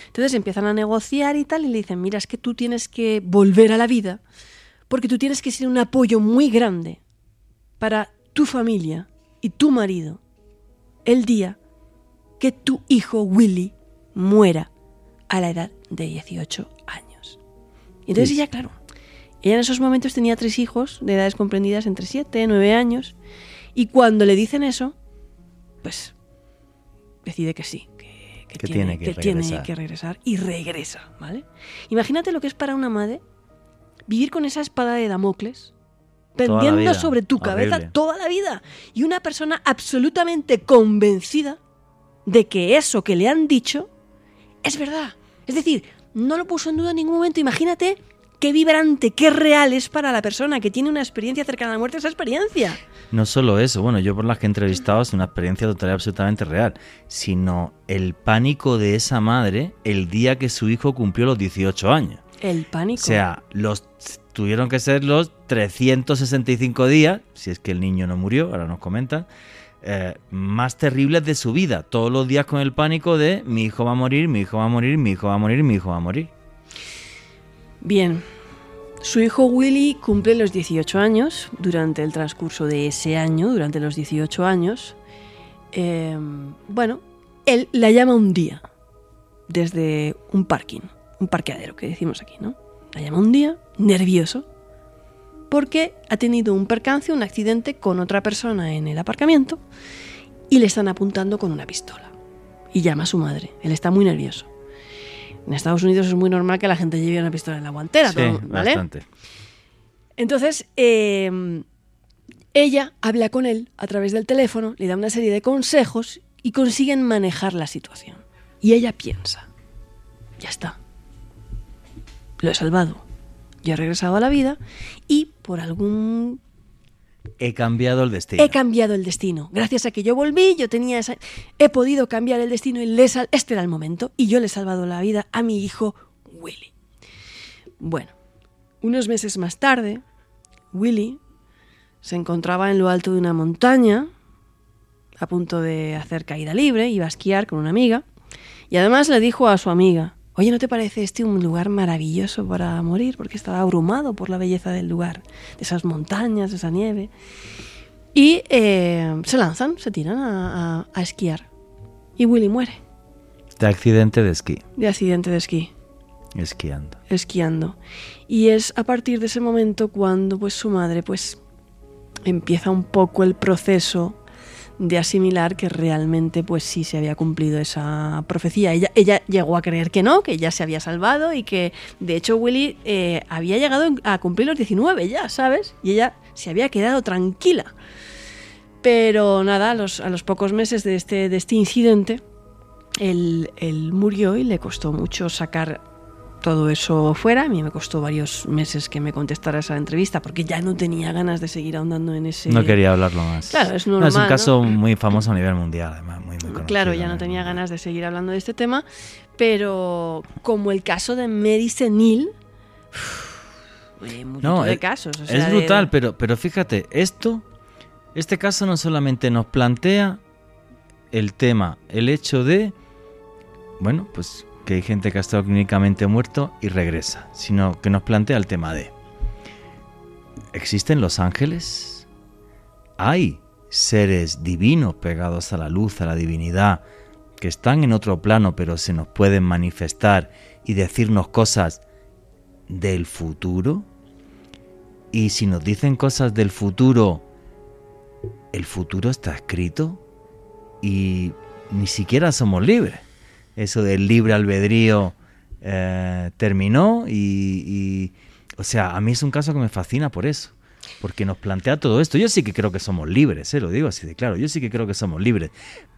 Entonces empiezan a negociar y tal, y le dicen, mira, es que tú tienes que volver a la vida, porque tú tienes que ser un apoyo muy grande para tu familia y tu marido el día que tu hijo Willy muera a la edad de 18 años. Y entonces Sí. ella, claro, ella en esos momentos tenía tres hijos de edades comprendidas entre 7 y 9 años, y cuando le dicen eso, pues decide que sí, que, Que tiene que tiene regresar. que regresar y regresa, ¿vale? Imagínate lo que es para una madre vivir con esa espada de Damocles pendiendo sobre tu cabeza toda la vida y una persona absolutamente convencida de que eso que le han dicho es verdad. Es decir, no lo puso en duda en ningún momento. Imagínate qué vibrante, qué real es para la persona que tiene una experiencia cercana a la muerte esa experiencia. No solo eso, bueno, yo por las que he entrevistado es una experiencia total y absolutamente real, sino el pánico de esa madre el día que su hijo cumplió los 18 años. El O pánico. sea, los tuvieron que ser los 365 días, si es que el niño no murió, ahora nos comentan, eh, más terribles de su vida. Todos los días con el pánico de mi hijo va a morir, mi hijo va a morir, mi hijo va a morir, mi hijo va a morir. Bien. Su hijo Willy cumple los 18 años. Durante el transcurso de ese año, durante los 18 años, eh, bueno, él la llama un día desde un parking, un parqueadero que decimos aquí, ¿no? La llama un día, nervioso, porque ha tenido un percance, un accidente con otra persona en el aparcamiento y le están apuntando con una pistola. Y llama a su madre. Él está muy nervioso. En Estados Unidos es muy normal que la gente lleve una pistola en la guantera, Sí, todo, ¿vale? bastante. Entonces, eh, ella habla con él a través del teléfono, le da una serie de consejos y consiguen manejar la situación. Y ella piensa, ya está, lo he salvado, yo he regresado a la vida y por algún... He cambiado el destino. He cambiado el destino. Gracias a que yo volví, yo tenía esa... He podido cambiar el destino y este era el momento y yo le he salvado la vida a mi hijo Willy. Bueno, unos meses más tarde, Willy se encontraba en lo alto de una montaña, a punto de hacer caída libre, iba a esquiar con una amiga, y además le dijo a su amiga, oye, ¿no te parece este un lugar maravilloso para morir? Porque estaba abrumado por la belleza del lugar, de esas montañas, de esa nieve. Y eh, se lanzan, se tiran a, a- a esquiar. Y Willy muere De accidente de esquí, de accidente de esquí esquiando. esquiando. Y es a partir de ese momento cuando pues su madre pues empieza un poco el proceso de asimilar que realmente pues sí se había cumplido esa profecía. Ella, ella llegó a creer que no, que ya se había salvado y que de hecho Willy eh, había llegado a cumplir los 19 ya, ¿sabes? Y ella se había quedado tranquila. Pero nada, a los, a los pocos meses de este, de este incidente, él, él murió y le costó mucho sacar todo eso fuera. A mí me costó varios meses que me contestara esa entrevista porque ya no tenía ganas de seguir ahondando en ese... No quería hablarlo más. Claro, es normal. es un caso muy famoso a nivel mundial, además, muy, muy conocido. Claro, ya no tenía ganas de seguir hablando de este tema, pero como el caso de Mary Senil, no, de es, casos. o es de- brutal, pero, pero fíjate, esto, este caso no solamente nos plantea el tema, el hecho de, bueno, pues que hay gente que ha estado clínicamente muerto y regresa, sino que nos plantea el tema de, ¿existen los ángeles? ¿Hay seres divinos pegados a la luz, a la divinidad, que están en otro plano pero se nos pueden manifestar y decirnos cosas del futuro? Y si nos dicen cosas del futuro, el futuro está escrito y ni siquiera somos libres. Eso del libre albedrío eh, terminó y, o sea, a mí es un caso que me fascina por eso. Porque nos plantea todo esto. Yo sí que creo que somos libres, ¿eh? lo digo así de claro. Yo sí que creo que somos libres.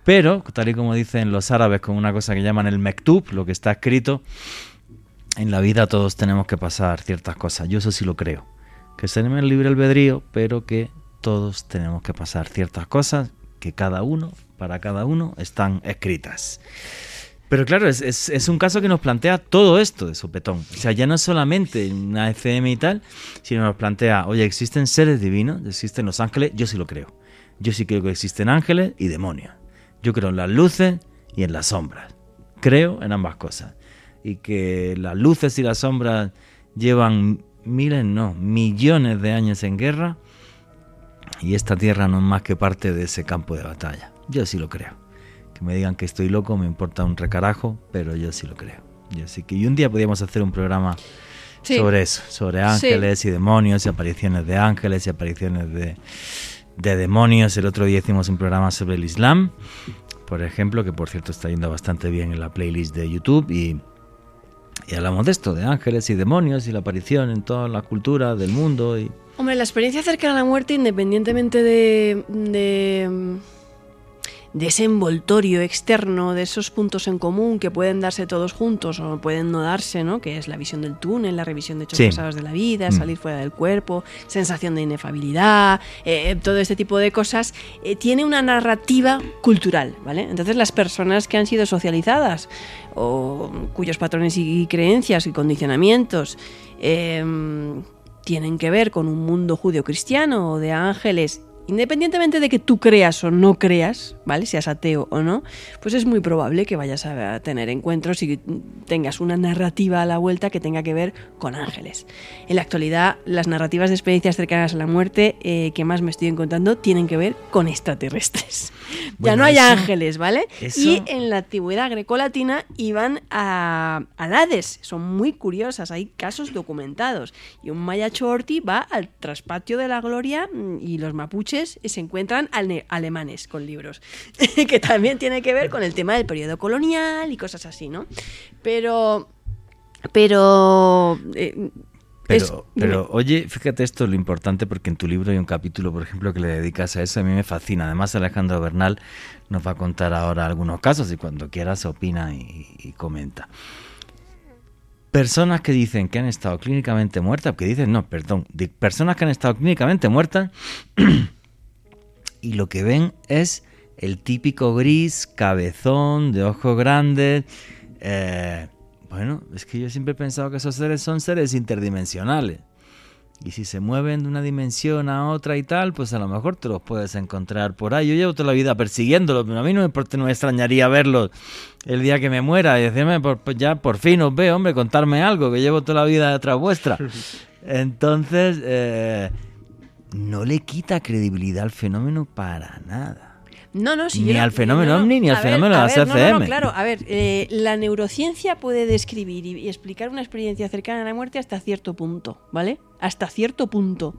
Pero, tal y como dicen los árabes con una cosa que llaman el mektub, lo que está escrito, en la vida todos tenemos que pasar ciertas cosas. Yo eso sí lo creo. Que tenemos el libre albedrío, pero que todos tenemos que pasar ciertas cosas que cada uno, para cada uno, están escritas. Pero claro, es, un caso que nos plantea todo esto de sopetón. O sea, ya no es solamente una FM y tal, sino nos plantea, oye, existen seres divinos, existen los ángeles, yo sí lo creo. Yo sí creo que existen ángeles y demonios. Yo creo en las luces y en las sombras. Creo en ambas cosas. Y que las luces y las sombras llevan miles, no, millones de años en guerra y esta tierra no es más que parte de ese campo de batalla. Yo sí lo creo. Que me digan que estoy loco me importa un recarajo, pero yo sí lo creo. Yo sí que y un día podríamos hacer un programa sí. sobre eso, sobre ángeles sí. y demonios y apariciones de ángeles y apariciones de, de demonios. El otro día hicimos un programa sobre el Islam, por ejemplo, que por cierto está yendo bastante bien en la playlist de YouTube y y hablamos de esto, de ángeles y demonios y la aparición en toda la cultura del mundo. Y... Hombre, la experiencia cercana a la muerte, independientemente de, de, de, ese envoltorio externo, de esos puntos en común que pueden darse todos juntos o pueden no darse, ¿no? que es la visión del túnel, la revisión de hechos sí. pasados de la vida, salir mm. fuera del cuerpo, sensación de inefabilidad, eh, todo este tipo de cosas, eh, tiene una narrativa cultural. ¿vale? Entonces las personas que han sido socializadas o cuyos patrones y creencias y condicionamientos eh, tienen que ver con un mundo judío-cristiano o de ángeles, independientemente de que tú creas o no creas, ¿vale? Seas ateo o no, pues es muy probable que vayas a tener encuentros y tengas una narrativa a la vuelta que tenga que ver con ángeles. En la actualidad, las narrativas de experiencias cercanas a la muerte eh, que más me estoy encontrando tienen que ver con extraterrestres. Bueno, ya no hay eso, ángeles, ¿vale? Eso... Y en la antigüedad grecolatina iban a, a Hades. Son muy curiosas, hay casos documentados. Y un maya chorti va al traspatio de la gloria y los mapuches se encuentran ale alemanes con libros, que también tiene que ver con el tema del periodo colonial y cosas así, ¿no? Pero... Pero... Eh, pero, es, pero oye, fíjate esto lo importante porque en tu libro hay un capítulo, por ejemplo, que le dedicas a eso. A mí me fascina. Además, Alejandro Bernal nos va a contar ahora algunos casos y cuando quieras opina y, y comenta. Personas que dicen que han estado clínicamente muertas, que dicen, no, perdón, de personas que han estado clínicamente muertas y lo que ven es el típico gris, cabezón, de ojos grandes. Eh, bueno, es que yo siempre he pensado que esos seres son seres interdimensionales. Y si se mueven de una dimensión a otra y tal, pues a lo mejor te los puedes encontrar por ahí. Yo llevo toda la vida persiguiéndolos, pero a mí no me, no me extrañaría verlos el día que me muera y decirme, pues ya por fin os veo, hombre, contarme algo, que llevo toda la vida detrás vuestra. Entonces, eh, no le quita credibilidad al fenómeno para nada. No, no, si ni yo, al fenómeno no, no, OVNI ni al ver, fenómeno de la no, claro, a ver, eh, la neurociencia puede describir y, y, explicar una experiencia cercana a la muerte hasta cierto punto, ¿vale? Hasta cierto punto.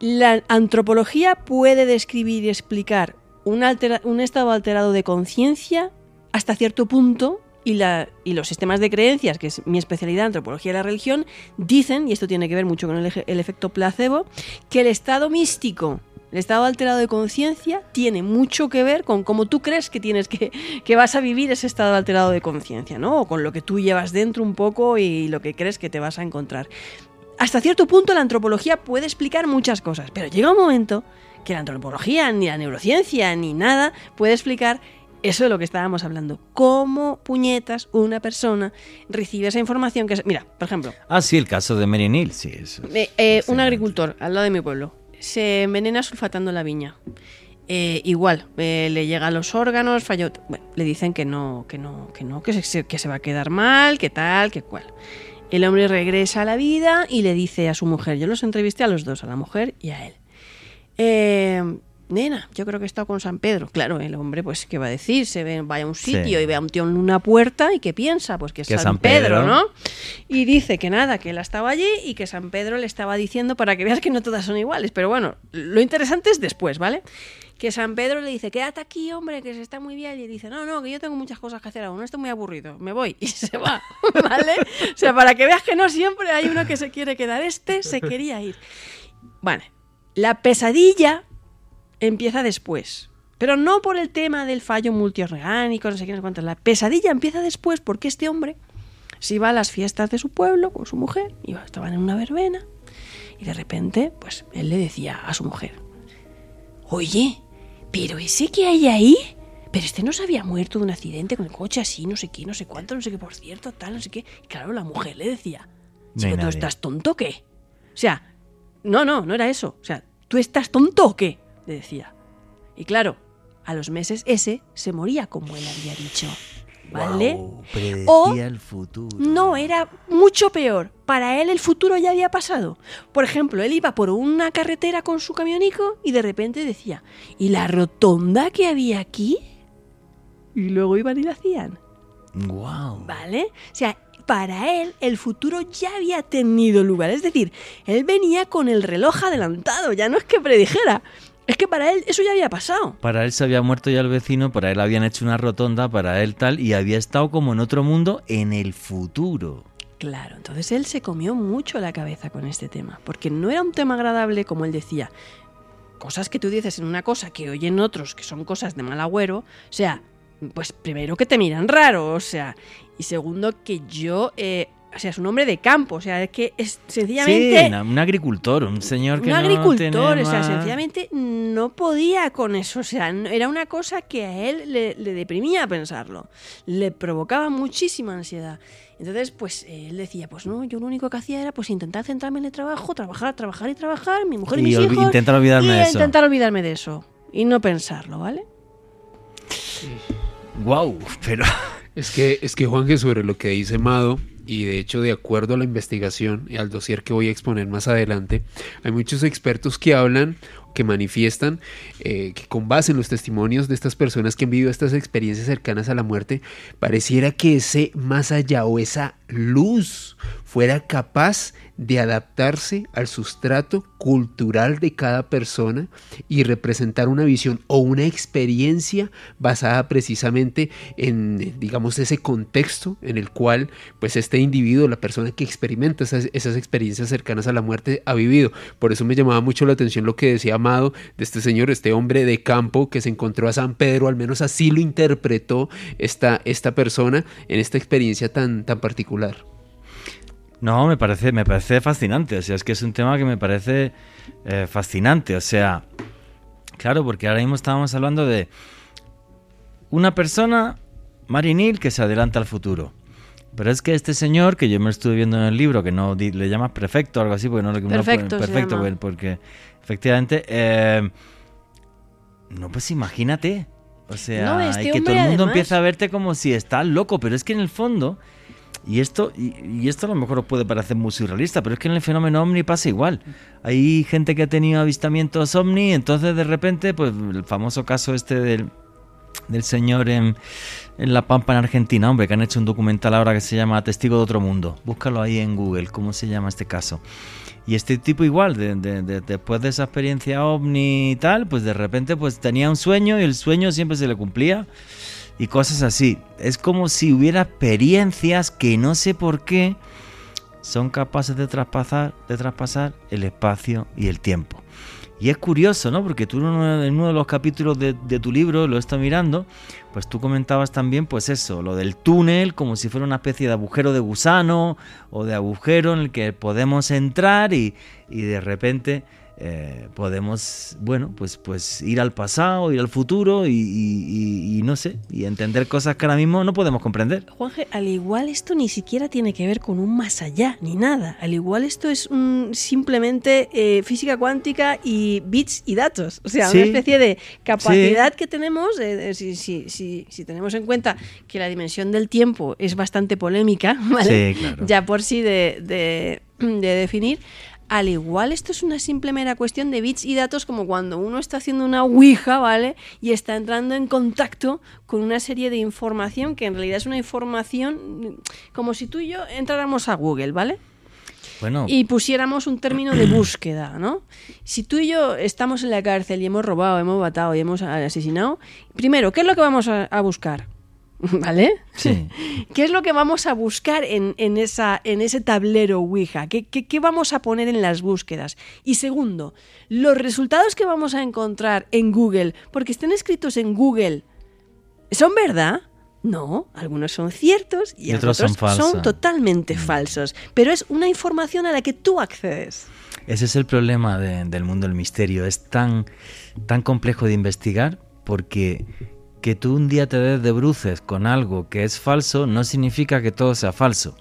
La antropología puede describir y explicar un, altera, un estado alterado de conciencia hasta cierto punto y, los sistemas de creencias, que es mi especialidad, antropología y la religión, dicen, y esto tiene que ver mucho con el, el efecto placebo, que el estado místico El estado alterado de conciencia tiene mucho que ver con cómo tú crees que tienes que, que vas a vivir ese estado alterado de conciencia, ¿no? O con lo que tú llevas dentro un poco y lo que crees que te vas a encontrar. Hasta cierto punto la antropología puede explicar muchas cosas, pero llega un momento que la antropología, ni la neurociencia, ni nada puede explicar eso de lo que estábamos hablando. ¿Cómo puñetas una persona recibe esa información? que Mira, por ejemplo. Ah, sí, el caso de Mary Neal, sí. Eso eh, eh, un agricultor al lado de mi pueblo se envenena sulfatando la viña. Eh, igual, le llega a los órganos, falló. Bueno, le dicen que no, que no, que no, que se, que se va a quedar mal, que tal, que cual. El hombre regresa a la vida y le dice a su mujer, yo los entrevisté a los dos, a la mujer y a él. Eh, nena, yo creo que he estado con San Pedro. Claro, el hombre, pues, ¿qué va a decir? Se ve, vaya a un sitio y ve a un tío en una puerta y ¿qué piensa? Pues que es San, Pedro, ¿no? Y dice que nada, que él estaba allí y que San Pedro le estaba diciendo para que veas que no todas son iguales. Pero bueno, lo interesante es después, ¿vale? Que San Pedro le dice, quédate aquí, hombre, que se está muy bien. Y dice, no, no, que yo tengo muchas cosas que hacer aún, estoy muy aburrido, me voy. Y se va, ¿vale? O sea, para que veas que no siempre hay uno que se quiere quedar. Este se quería ir. Vale, la pesadilla empieza después. Pero no por el tema del fallo multiorgánico, no sé qué, no sé cuánto. La pesadilla empieza después porque este hombre se iba a las fiestas de su pueblo con su mujer, iba, estaban en una verbena, y de repente, pues él le decía a su mujer: Oye, pero ese que hay ahí, pero este no se había muerto de un accidente con el coche así, no sé qué, no sé cuánto, no sé qué, por cierto, tal, no sé qué. Y claro, la mujer le decía: ¿tú estás tonto o qué? O sea, no, no, no era eso. O sea, ¿tú estás tonto o qué? Le decía. Y claro, a los meses ese se moría como él había dicho. ¿Vale? o el futuro. No, era mucho peor. Para él el futuro ya había pasado. Por ejemplo, él iba por una carretera con su camionico y de repente decía, ¿y la rotonda que había aquí? Y luego iban y la hacían. Wow. ¿Vale? O sea, para él el futuro ya había tenido lugar. Es decir, él venía con el reloj adelantado, ya no es que predijera. Es que para él eso ya había pasado. Para él se había muerto ya el vecino, para él habían hecho una rotonda, para él tal, y había estado como en otro mundo en el futuro. Claro, entonces él se comió mucho la cabeza con este tema, porque no era un tema agradable como él decía. Cosas que tú dices en una cosa que oyen otros, que son cosas de mal agüero, o sea, pues primero que te miran raro, o sea, y segundo que yo eh, o sea, es un hombre de campo, o sea, es que es sencillamente... Sí, un agricultor, un señor que un no agricultor, o sea, sencillamente no podía con eso, o sea, era una cosa que a él le, deprimía pensarlo, le provocaba muchísima ansiedad. Entonces, pues él decía, pues no, yo lo único que hacía era pues intentar centrarme en el trabajo, trabajar, trabajar y trabajar, mi mujer y, mis hijos... Intentar olvidarme de eso. intentar olvidarme de eso y no pensarlo, ¿vale? Wow, pero... Es que, es que Juan, que sobre lo que dice Mado, y de hecho de acuerdo a la investigación y al dossier que voy a exponer más adelante, hay muchos expertos que hablan, que manifiestan eh, que con base en los testimonios de estas personas que han vivido estas experiencias cercanas a la muerte, pareciera que ese más allá o esa luz fuera capaz de adaptarse al sustrato cultural de cada persona y representar una visión o una experiencia basada precisamente en, digamos, ese contexto en el cual, pues, este individuo, la persona que experimenta esas, experiencias cercanas a la muerte, ha vivido. Por eso me llamaba mucho la atención lo que decía Amado de este señor, este hombre de campo que se encontró a San Pedro, al menos así lo interpretó esta, esta persona en esta experiencia tan, tan particular. No, me parece, me parece fascinante. O sea, es que es un tema que me parece eh, fascinante. O sea, claro, porque ahora mismo estábamos hablando de una persona, Marinil, que se adelanta al futuro. Pero es que este señor, que yo me estuve viendo en el libro, que no le llamas prefecto o algo así, porque no le perfecto, perfecto porque, efectivamente, eh, no, pues imagínate. O sea, este que todo el mundo empieza a verte como si estás loco, pero es que en el fondo y esto, y, esto a lo mejor os puede parecer muy surrealista, pero es que en el fenómeno ovni pasa igual. Hay gente que ha tenido avistamientos ovni, entonces de repente, pues el famoso caso este del, del señor en, en, La Pampa, en Argentina, hombre, que han hecho un documental ahora que se llama Testigo de otro mundo. Búscalo ahí en Google, cómo se llama este caso. Y este tipo igual, de, después de esa experiencia ovni y tal, pues de repente pues tenía un sueño y el sueño siempre se le cumplía y cosas así. Es como si hubiera experiencias que no sé por qué son capaces de traspasar, de traspasar el espacio y el tiempo. Y es curioso, ¿no? Porque tú en uno de los capítulos de, tu libro, lo he mirando, pues tú comentabas también, pues eso, lo del túnel, como si fuera una especie de agujero de gusano o de agujero en el que podemos entrar y, y de repente eh, podemos, bueno, pues, pues ir al pasado, ir al futuro y, no sé, y entender cosas que ahora mismo no podemos comprender. Juanje, al igual esto ni siquiera tiene que ver con un más allá, ni nada. Al igual esto es simplemente eh, física cuántica y bits y datos. O sea, una especie de capacidad que tenemos, si, si, si, tenemos en cuenta que la dimensión del tiempo es bastante polémica, ¿vale? ya por sí de, de, de definir al igual esto es una simple mera cuestión de bits y datos como cuando uno está haciendo una Ouija, ¿vale? Y está entrando en contacto con una serie de información que en realidad es una información como si tú y yo entráramos a Google, ¿vale? Bueno. Y pusiéramos un término de búsqueda, ¿no? Si tú y yo estamos en la cárcel y hemos robado, hemos matado y hemos asesinado, primero, ¿qué es lo que vamos a buscar? ¿Vale? Sí. ¿Qué es lo que vamos a buscar en, esa, en ese tablero Ouija? ¿Qué, ¿Qué, vamos a poner en las búsquedas? Y segundo, los resultados que vamos a encontrar en Google, porque estén escritos en Google, ¿son verdad? No, algunos son ciertos y, otros, son, totalmente mm. falsos. Pero es una información a la que tú accedes. Ese es el problema del mundo del misterio. Es tan, tan complejo de investigar porque que tú un día te des de bruces con algo que es falso no significa que todo sea falso.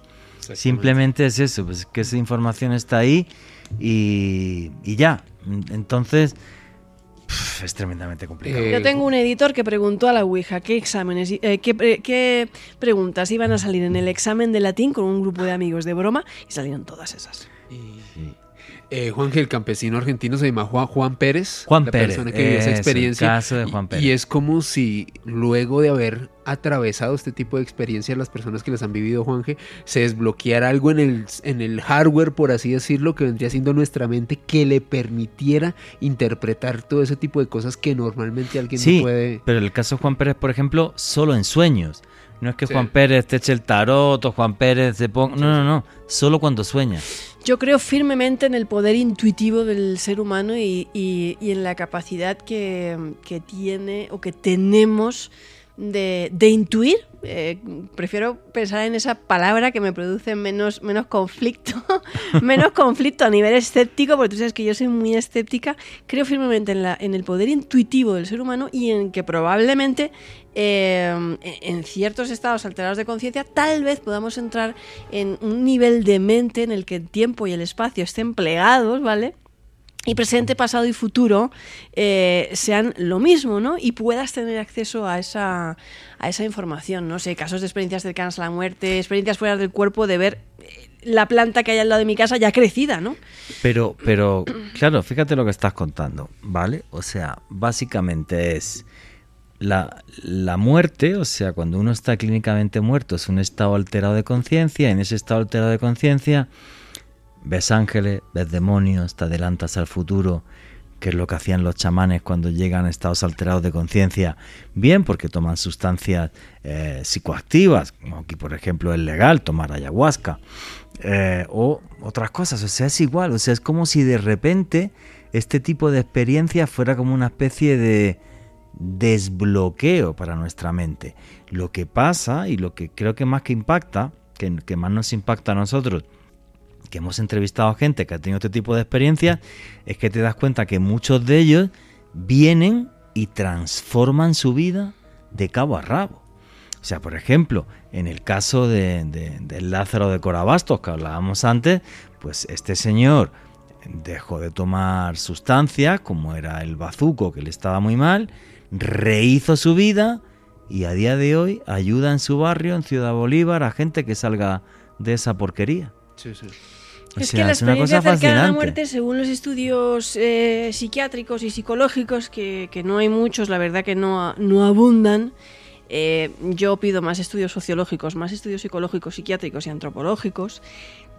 Simplemente es eso, pues que esa información está ahí y, ya. Entonces, es tremendamente complicado. Yo tengo un editor que preguntó a la Ouija qué exámenes, eh, qué, preguntas iban a salir en el examen de latín con un grupo de amigos de broma y salieron todas esas. Eh, Juan el campesino argentino se llama Juan, Juan Pérez. Juan la Pérez. Persona que vivió esa experiencia. caso de Juan Pérez. Y, es como si luego de haber atravesado este tipo de experiencias, las personas que las han vivido, Juanje, se desbloqueara algo en el, en el hardware, por así decirlo, que vendría siendo nuestra mente, que le permitiera interpretar todo ese tipo de cosas que normalmente alguien no puede. Pero el caso de Juan Pérez, por ejemplo, solo en sueños. No es que Juan Pérez te eche el tarot o Juan Pérez se ponga. No, no, no. Solo cuando sueña. Yo creo firmemente en el poder intuitivo del ser humano y, en la capacidad que, que tiene o que tenemos de, de intuir. Eh, prefiero pensar en esa palabra que me produce menos, menos conflicto, menos conflicto a nivel escéptico, porque tú sabes que yo soy muy escéptica. Creo firmemente en, el poder intuitivo del ser humano y en que probablemente eh, en ciertos estados alterados de conciencia tal vez podamos entrar en un nivel de mente en el que el tiempo y el espacio estén plegados, ¿vale? Y presente, pasado y futuro eh, sean lo mismo, ¿no? Y puedas tener acceso a esa, a esa información, no sé, casos de experiencias cercanas a la muerte, experiencias fuera del cuerpo, de ver eh, la planta que hay al lado de mi casa ya crecida, ¿no? Pero, pero, claro, fíjate lo que estás contando, ¿vale? O sea, básicamente es la, la muerte, o sea, cuando uno está clínicamente muerto, es un estado alterado de conciencia, en ese estado alterado de conciencia ves ángeles, ves demonios, te adelantas al futuro, que es lo que hacían los chamanes cuando llegan a estados alterados de conciencia, bien porque toman sustancias eh, psicoactivas, como aquí por ejemplo es legal tomar ayahuasca, eh, o otras cosas, o sea, es igual, o sea, es como si de repente este tipo de experiencia fuera como una especie de desbloqueo para nuestra mente. Lo que pasa y lo que creo que más que impacta, que, que más nos impacta a nosotros, que hemos entrevistado a gente que ha tenido este tipo de experiencias, es que te das cuenta que muchos de ellos vienen y transforman su vida de cabo a rabo. O sea, por ejemplo, en el caso de, del Lázaro de Corabastos que hablábamos antes, pues este señor dejó de tomar sustancias, como era el bazuco que le estaba muy mal, rehizo su vida y a día de hoy ayuda en su barrio, en Ciudad Bolívar, a gente que salga de esa porquería. Sí, sí. Es que la experiencia cercana a la muerte, según los estudios eh, psiquiátricos y psicológicos, que, no hay muchos, la verdad que no, no abundan, eh, yo pido más estudios sociológicos, más estudios psicológicos, psiquiátricos y antropológicos,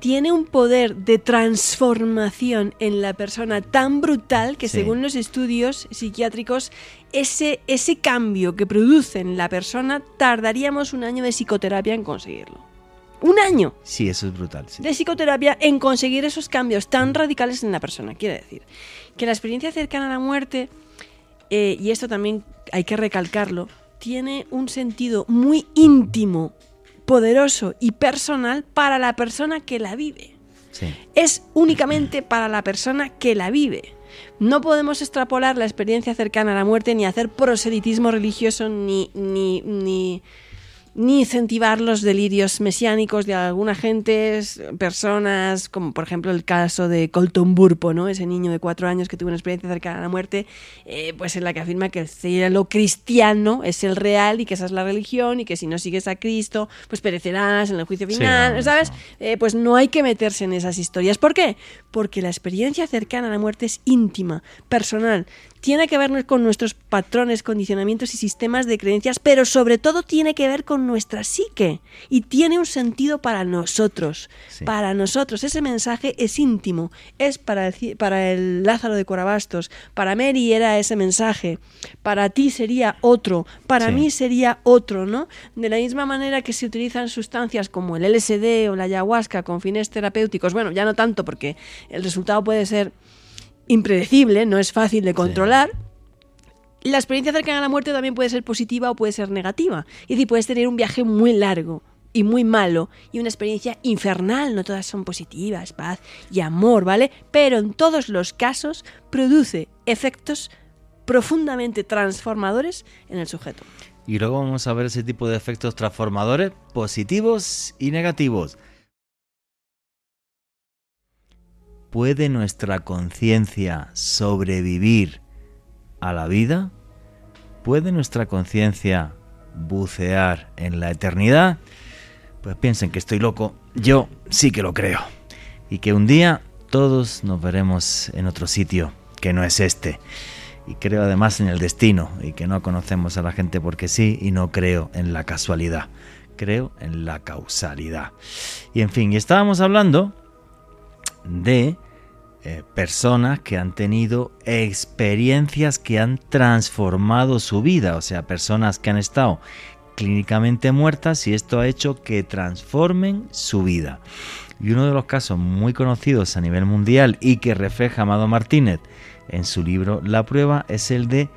tiene un poder de transformación en la persona tan brutal que según los estudios psiquiátricos, ese, ese cambio que produce en la persona tardaríamos un año de psicoterapia en conseguirlo. Un año. Sí, eso es brutal. De psicoterapia en conseguir esos cambios tan radicales en la persona. Quiere decir que la experiencia cercana a la muerte, eh, y esto también hay que recalcarlo, tiene un sentido muy íntimo, poderoso y personal para la persona que la vive. Es únicamente para la persona que la vive. No podemos extrapolar la experiencia cercana a la muerte ni hacer proselitismo religioso ni, ni, ni ni incentivar los delirios mesiánicos de algunas gentes, personas, como por ejemplo el caso de Colton Burpo, ¿no? ese niño de cuatro años que tuvo una experiencia cercana a la muerte, eh, pues en la que afirma que el cielo cristiano es el real y que esa es la religión y que si no sigues a Cristo, pues perecerás en el juicio final, ¿sabes? Eh, pues no hay que meterse en esas historias. ¿Por qué? Porque la experiencia cercana a la muerte es íntima, personal, tiene que ver con nuestros patrones, condicionamientos y sistemas de creencias, pero sobre todo tiene que ver con nuestra psique y tiene un sentido para nosotros. Para nosotros ese mensaje es íntimo, es para el, para el Lázaro de Corabastos, para Mary era ese mensaje, para ti sería otro, para mí sería otro, ¿no? De la misma manera que se utilizan sustancias como el LSD o la ayahuasca con fines terapéuticos, bueno, ya no tanto porque el resultado puede ser impredecible, no es fácil de controlar. La experiencia cercana a la muerte también puede ser positiva o puede ser negativa. Es decir, puedes tener un viaje muy largo y muy malo y una experiencia infernal, no todas son positivas, paz y amor, ¿vale? Pero en todos los casos produce efectos profundamente transformadores en el sujeto. Y luego vamos a ver ese tipo de efectos transformadores positivos y negativos. ¿Puede nuestra conciencia sobrevivir a la vida? ¿Puede nuestra conciencia bucear en la eternidad? Pues piensen que estoy loco, yo sí que lo creo. Y que un día todos nos veremos en otro sitio, que no es este. Y creo además en el destino, y que no conocemos a la gente porque sí, y no creo en la casualidad, creo en la causalidad. Y en fin, estábamos hablando de eh, personas que han tenido experiencias que han transformado su vida, o sea, personas que han estado clínicamente muertas y esto ha hecho que transformen su vida. Y uno de los casos muy conocidos a nivel mundial y que refleja Amado Martínez en su libro La prueba es el de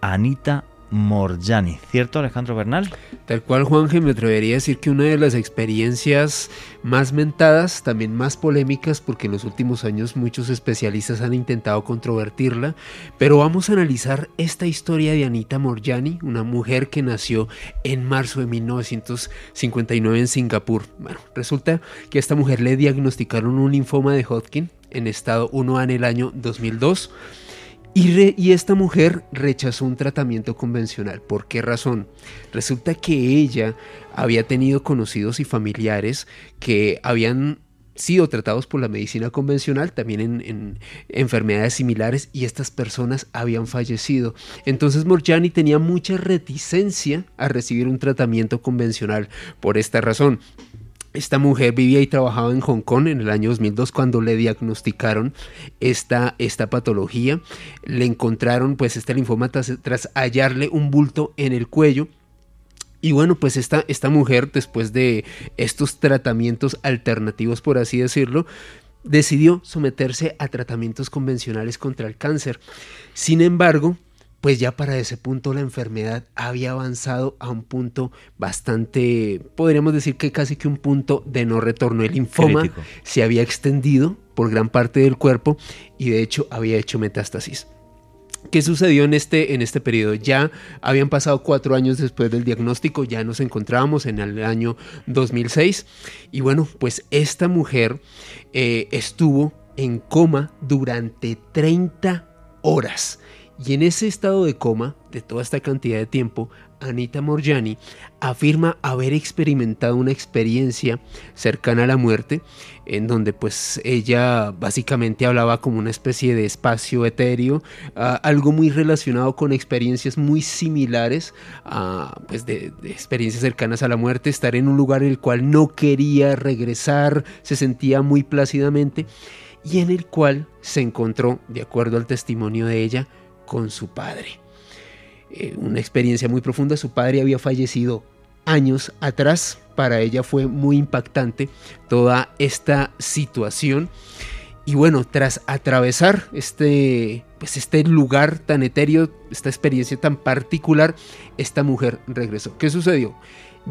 Anita Morjani, ¿cierto Alejandro Bernal? Tal cual Juanje, me atrevería a decir que una de las experiencias más mentadas, también más polémicas, porque en los últimos años muchos especialistas han intentado controvertirla, pero vamos a analizar esta historia de Anita Morjani, una mujer que nació en marzo de 1959 en Singapur. Bueno, resulta que a esta mujer le diagnosticaron un linfoma de Hodgkin en estado 1A en el año 2002 y, esta mujer rechazó un tratamiento convencional. ¿Por qué razón? Resulta que ella había tenido conocidos y familiares que habían sido tratados por la medicina convencional, también en, enfermedades similares, y estas personas habían fallecido. Entonces Morjani tenía mucha reticencia a recibir un tratamiento convencional por esta razón. Esta mujer vivía y trabajaba en Hong Kong en el año 2002 cuando le diagnosticaron esta, esta patología. Le encontraron pues este linfoma tras, hallarle un bulto en el cuello. Y bueno, pues esta, esta mujer, después de estos tratamientos alternativos, por así decirlo, decidió someterse a tratamientos convencionales contra el cáncer. Sin embargo, pues ya para ese punto la enfermedad había avanzado a un punto bastante, podríamos decir que casi que un punto de no retorno. El linfoma se había extendido por gran parte del cuerpo y de hecho había hecho metástasis. ¿Qué sucedió en este, en este periodo? Ya habían pasado cuatro años después del diagnóstico, ya nos encontrábamos en el año 2006 y bueno, pues esta mujer eh, estuvo en coma durante 30 horas. Y en ese estado de coma, de toda esta cantidad de tiempo, Anita Morjani afirma haber experimentado una experiencia cercana a la muerte, en donde pues ella básicamente hablaba como una especie de espacio etéreo, ah, algo muy relacionado con experiencias muy similares a pues de, de, experiencias cercanas a la muerte, estar en un lugar en el cual no quería regresar, se sentía muy plácidamente y en el cual se encontró, de acuerdo al testimonio de ella, con su padre. Eh, una experiencia muy profunda, su padre había fallecido años atrás para ella fue muy impactante toda esta situación. Y bueno, tras atravesar este, pues este lugar tan etéreo, esta experiencia tan particular, esta mujer regresó. ¿Qué sucedió?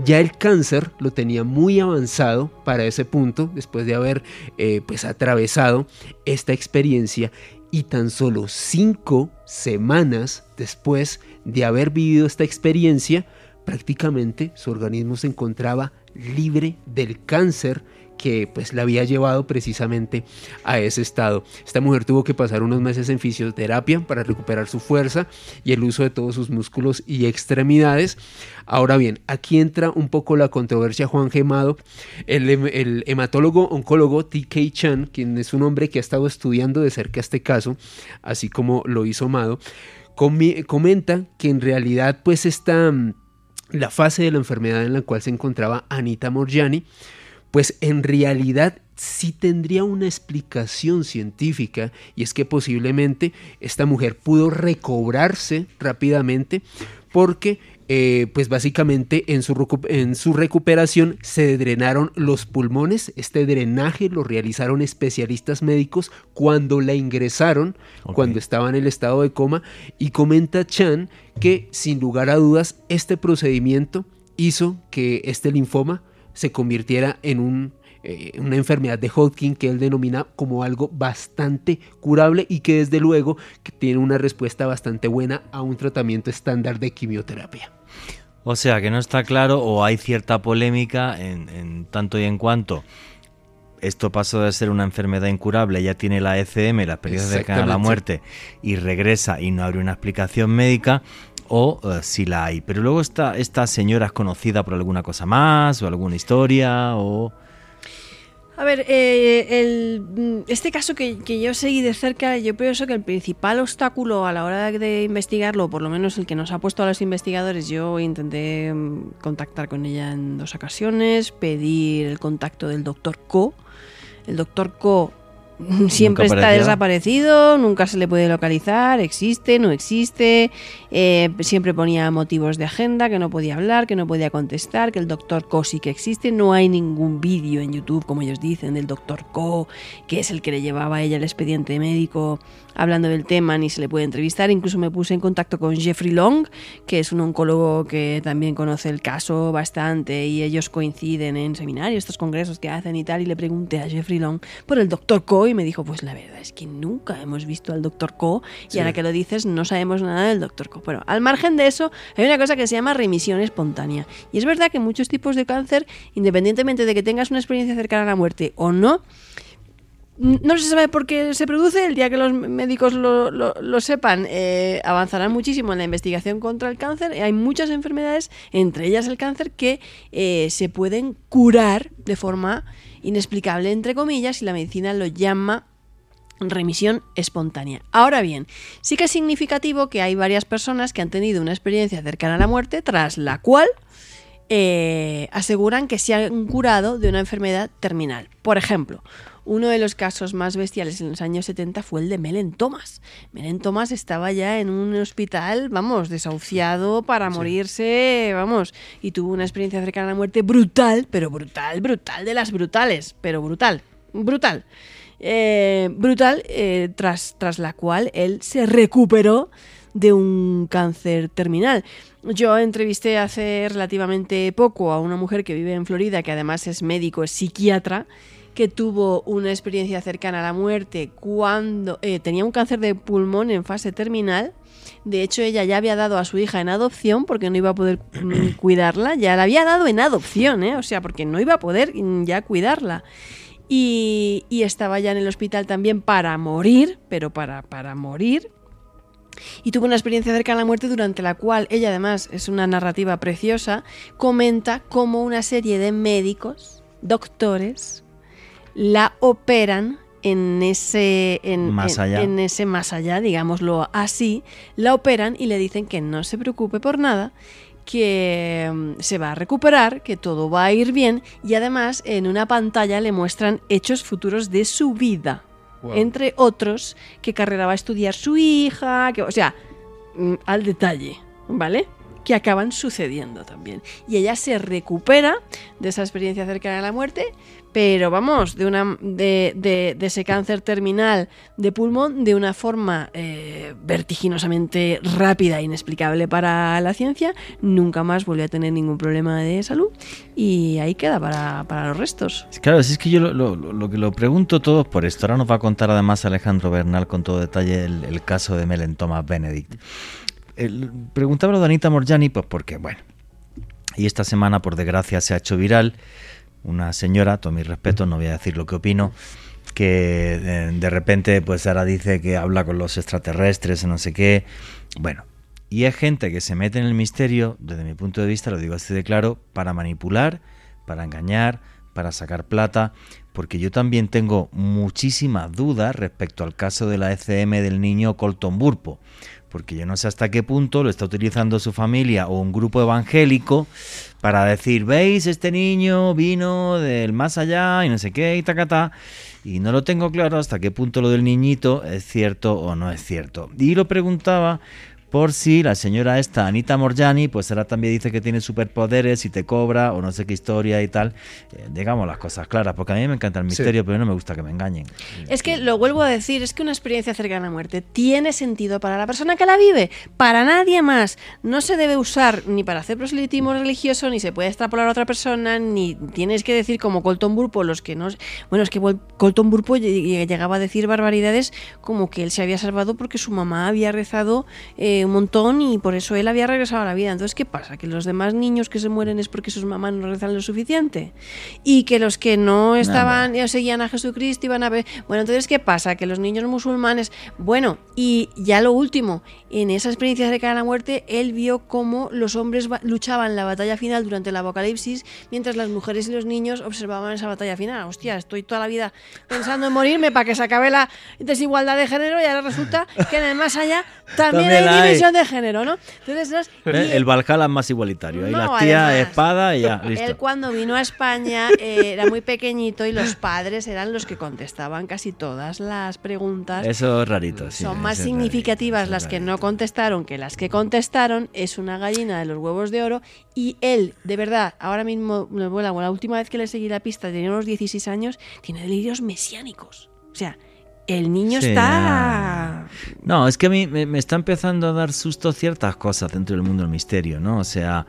Ya el cáncer lo tenía muy avanzado para ese punto, después de haber eh, pues atravesado esta experiencia y tan solo cinco semanas después de haber vivido esta experiencia, prácticamente su organismo se encontraba libre del cáncer que pues la había llevado precisamente a ese estado. Esta mujer tuvo que pasar unos meses en fisioterapia para recuperar su fuerza y el uso de todos sus músculos y extremidades. Ahora bien, aquí entra un poco la controversia Juan Gemado, el, el hematólogo oncólogo T.K. Chan, quien es un hombre que ha estado estudiando de cerca este caso, así como lo hizo Mado, comenta que en realidad pues esta la fase de la enfermedad en la cual se encontraba Anita Morgiani pues en realidad sí tendría una explicación científica y es que posiblemente esta mujer pudo recobrarse rápidamente porque eh, pues básicamente en su, en su, recuperación se drenaron los pulmones. Este drenaje lo realizaron especialistas médicos cuando la ingresaron, cuando estaba en el estado de coma. Y comenta Chan que sin lugar a dudas este procedimiento hizo que este linfoma se convirtiera en un, eh, una enfermedad de Hodgkin que él denomina como algo bastante curable y que desde luego tiene una respuesta bastante buena a un tratamiento estándar de quimioterapia. O sea que no está claro o hay cierta polémica en, tanto y en cuanto esto pasó de ser una enfermedad incurable, ya tiene la ECM, la experiencia cercana a la muerte, y regresa y no abre una explicación médica, o eh, si la hay. Pero luego está esta señora es conocida por alguna cosa más o alguna historia o... A ver, eh, mm, este caso que, yo seguí de cerca, yo pienso que el principal obstáculo a la hora de investigarlo, por lo menos el que nos ha puesto a los investigadores, yo intenté mm, contactar con ella en dos ocasiones, pedir el contacto del doctor Co. El doctor Co siempre está desaparecido, nunca se le puede localizar, existe, no existe, eh, siempre ponía motivos de agenda, que no podía hablar, que no podía contestar, que el doctor Co sí que existe, no hay ningún vídeo en YouTube, como ellos dicen, del doctor Co, que es el que le llevaba a ella el expediente médico hablando del tema, ni se le puede entrevistar, incluso me puse en contacto con Jeffrey Long, que es un oncólogo que también conoce el caso bastante y ellos coinciden en seminarios, estos congresos que hacen y tal, y le pregunté a Jeffrey Long por el doctor Co y me dijo, pues la verdad es que nunca hemos visto al Doctor Co y ahora que lo dices no sabemos nada del Doctor Co. Bueno, al margen de eso, hay una cosa que se llama remisión espontánea. Y es verdad que muchos tipos de cáncer, independientemente de que tengas una experiencia cercana a la muerte o no, no se sabe por qué se produce. El día que los médicos lo, sepan, eh, avanzarán muchísimo en la investigación contra el cáncer. Hay muchas enfermedades, entre ellas el cáncer, que eh, se pueden curar de forma inexplicable, entre comillas, y la medicina lo llama remisión espontánea. Ahora bien, sí que es significativo que hay varias personas que han tenido una experiencia cercana a la muerte, tras la cual eh, aseguran que se han curado de una enfermedad terminal. Por ejemplo, uno de los casos más bestiales en los años 70 fue el de Melen Thomas. Melen Thomas estaba ya en un hospital, vamos, desahuciado para morirse, vamos, y tuvo una experiencia cercana a la muerte brutal, pero brutal, brutal de las brutales, pero brutal, brutal. Eh, brutal, eh, tras, tras la cual él se recuperó de un cáncer terminal. Yo entrevisté hace relativamente poco a una mujer que vive en Florida, que además es médico, es psiquiatra, que tuvo una experiencia cercana a la muerte cuando eh, tenía un cáncer de pulmón en fase terminal. De hecho, ella ya había dado a su hija en adopción porque no iba a poder cuidarla. Ya la había dado en adopción, ¿eh? O sea, porque no iba a poder ya cuidarla. Y, estaba ya en el hospital también para morir, pero para, para morir. Y tuvo una experiencia cercana a la muerte durante la cual ella además es una narrativa preciosa, comenta cómo una serie de médicos, doctores, la operan en ese, en, más allá. En, ese más allá, digámoslo así, la operan y le dicen que no se preocupe por nada, que mm, se va a recuperar, que todo va a ir bien y además en una pantalla le muestran hechos futuros de su vida. Entre otros, qué carrera va a estudiar su hija, que, o sea, mm, al detalle, ¿vale? que acaban sucediendo también. Y ella se recupera de esa experiencia cercana a la muerte, pero vamos, de, una, de, ese cáncer terminal de pulmón de una forma eh, vertiginosamente rápida, e inexplicable para la ciencia, nunca más vuelve a tener ningún problema de salud y ahí queda para, los restos. Claro, es que yo lo, que lo pregunto todo por esto. Ahora nos va a contar además Alejandro Bernal con todo detalle el, caso de Melen Thomas Benedict. El, preguntaba a Danita Morjani, pues porque, bueno, y esta semana por desgracia se ha hecho viral una señora, todo mi respeto, no voy a decir lo que opino, que eh, de repente pues ahora dice que habla con los extraterrestres, no sé qué. Bueno, y hay gente que se mete en el misterio, desde mi punto de vista, lo digo así de claro, para manipular, para engañar, para sacar plata, porque yo también tengo muchísimas dudas respecto al caso de la ECM del niño Colton Burpo porque yo no sé hasta qué punto lo está utilizando su familia o un grupo evangélico para decir, veis, este niño vino del más allá y no sé qué y tacatá, y no lo tengo claro hasta qué punto lo del niñito es cierto o no es cierto. Y lo preguntaba por si la señora esta, Anita Morjani, pues ahora también dice que tiene superpoderes y te cobra o no sé qué historia y tal. Eh, digamos las cosas claras, porque a mí me encanta el misterio, pero no me gusta que me engañen. Es que lo vuelvo a decir, es que una experiencia cercana a la muerte tiene sentido para la persona que la vive, para nadie más. No se debe usar ni para hacer proselitismo religioso, ni se puede extrapolar a otra persona, ni tienes que decir como Colton Burpo, los que no... Bueno, es que Colton Burpo llegaba a decir barbaridades como que él se había salvado porque su mamá había rezado... Eh, un montón y por eso él había regresado a la vida. Entonces, ¿qué pasa? ¿Que los demás niños que se mueren es porque sus mamás no rezan lo suficiente? Y que los que no estaban, no, seguían a Jesucristo iban a ver... Bueno, entonces, ¿qué pasa? Que los niños musulmanes... Bueno, y ya lo último, en esa experiencia cercana a la muerte, él vio cómo los hombres luchaban la batalla final durante el apocalipsis, mientras las mujeres y los niños observaban esa batalla final. Hostia, estoy toda la vida pensando en morirme para que se acabe la desigualdad de género y ahora resulta que en el más allá también, hay de género, ¿no? Entonces, el Valhalla es más igualitario. Ahí la tía, espada y ya, listo. Él cuando vino a España eh, era muy pequeñito y los padres eran los que contestaban casi todas las preguntas. Eso es rarito, sí. Son más significativas las que no contestaron que las que contestaron. Es una gallina de los huevos de oro y él, de verdad, ahora mismo, bueno, la última vez que le seguí la pista, tenía unos 16 años, tiene delirios mesiánicos. O sea, el niño está... No, es que a mí me, está empezando a dar susto ciertas cosas dentro del mundo del misterio, ¿no? O sea,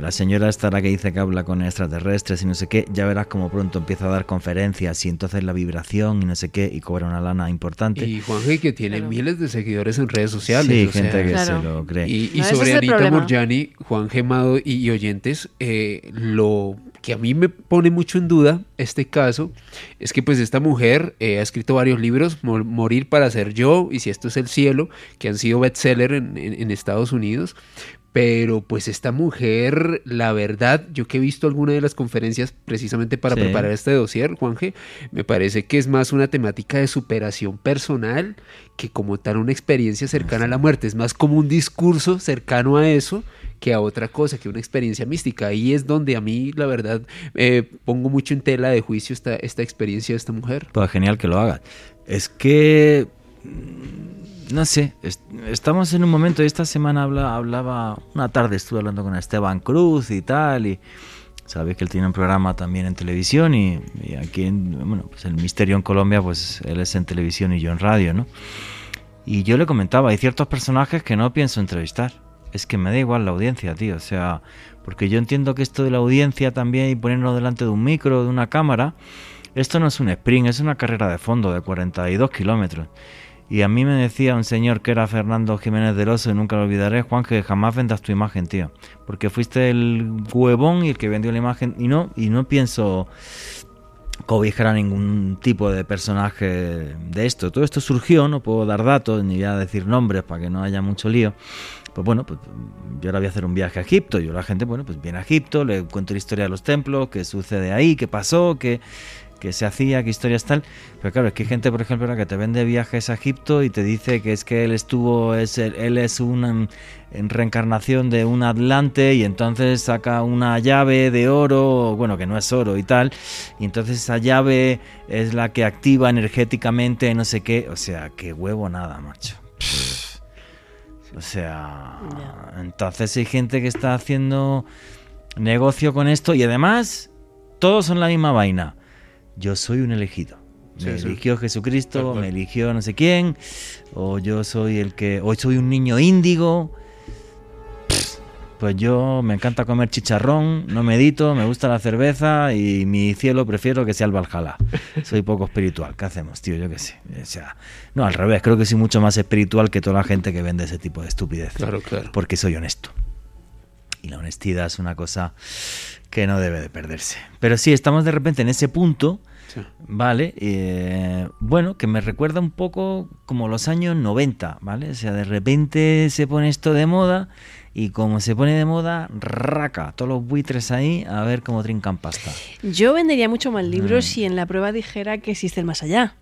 la señora estará que dice que habla con extraterrestres y no sé qué, ya verás como pronto empieza a dar conferencias y entonces la vibración y no sé qué y cobra una lana importante. Y Juan G que tiene miles de seguidores en redes sociales. Sí, gente que se lo cree. Y, sobre Anita Morjani, Juan Gemado y, oyentes, eh, lo que a mí me pone mucho en duda este caso es que pues esta mujer eh, ha escrito varios libros, Morir para ser yo y Si esto es el cielo, que han sido bestseller en, en Estados Unidos, pero pues esta mujer, la verdad, yo que he visto alguna de las conferencias precisamente para preparar este dossier, Juanje, me parece que es más una temática de superación personal que como tal una experiencia cercana a la muerte. Es más como un discurso cercano a eso que a otra cosa, que una experiencia mística. Ahí es donde a mí, la verdad, eh, pongo mucho en tela de juicio esta, esta experiencia de esta mujer. Pues genial que lo haga. Es que no sé, estamos en un momento, esta semana hablaba, una tarde estuve hablando con Esteban Cruz y tal, y sabes que él tiene un programa también en televisión, y, aquí, en, bueno, pues el misterio en Colombia, pues él es en televisión y yo en radio, ¿no? Y yo le comentaba, hay ciertos personajes que no pienso entrevistar, es que me da igual la audiencia, tío, o sea, porque yo entiendo que esto de la audiencia también y ponerlo delante de un micro, de una cámara, esto no es un sprint, es una carrera de fondo de 42 kilómetros. Y a mí me decía un señor que era Fernando Jiménez del Oso, y nunca lo olvidaré, Juan, que jamás vendas tu imagen, tío. Porque fuiste el huevón y el que vendió la imagen. Y no, y no pienso cobijar a ningún tipo de personaje de esto. Todo esto surgió, no puedo dar datos ni voy a decir nombres para que no haya mucho lío. Pues bueno, pues yo ahora voy a hacer un viaje a Egipto. Yo la gente, bueno, pues viene a Egipto, le cuento la historia de los templos, qué sucede ahí, qué pasó, qué que se hacía, qué historias tal. Pero claro, es que hay gente, por ejemplo, que te vende viajes a Egipto y te dice que es que él estuvo, es, él es una en reencarnación de un Atlante y entonces saca una llave de oro, bueno, que no es oro y tal, y entonces esa llave es la que activa energéticamente no sé qué, o sea, qué huevo nada, macho. O sea, entonces hay gente que está haciendo negocio con esto y además todos son la misma vaina. Yo soy un elegido. Me eligió Jesucristo, me eligió no sé quién, o yo soy el que, o soy un niño índigo. Pues yo me encanta comer chicharrón, no medito, me gusta la cerveza y mi cielo prefiero que sea el Valhalla. Soy poco espiritual. ¿Qué hacemos, tío? Yo qué sé. O sea, no, al revés, creo que soy mucho más espiritual que toda la gente que vende ese tipo de estupidez. Claro, claro. Porque soy honesto. Y la honestidad es una cosa que no debe de perderse. Pero sí, estamos de repente en ese punto, ¿vale? Eh, bueno, que me recuerda un poco como los años 90, ¿vale? O sea, de repente se pone esto de moda y como se pone de moda, raca, todos los buitres ahí a ver cómo trincan pasta. Yo vendería mucho más libros mm. si en la prueba dijera que existe el más allá.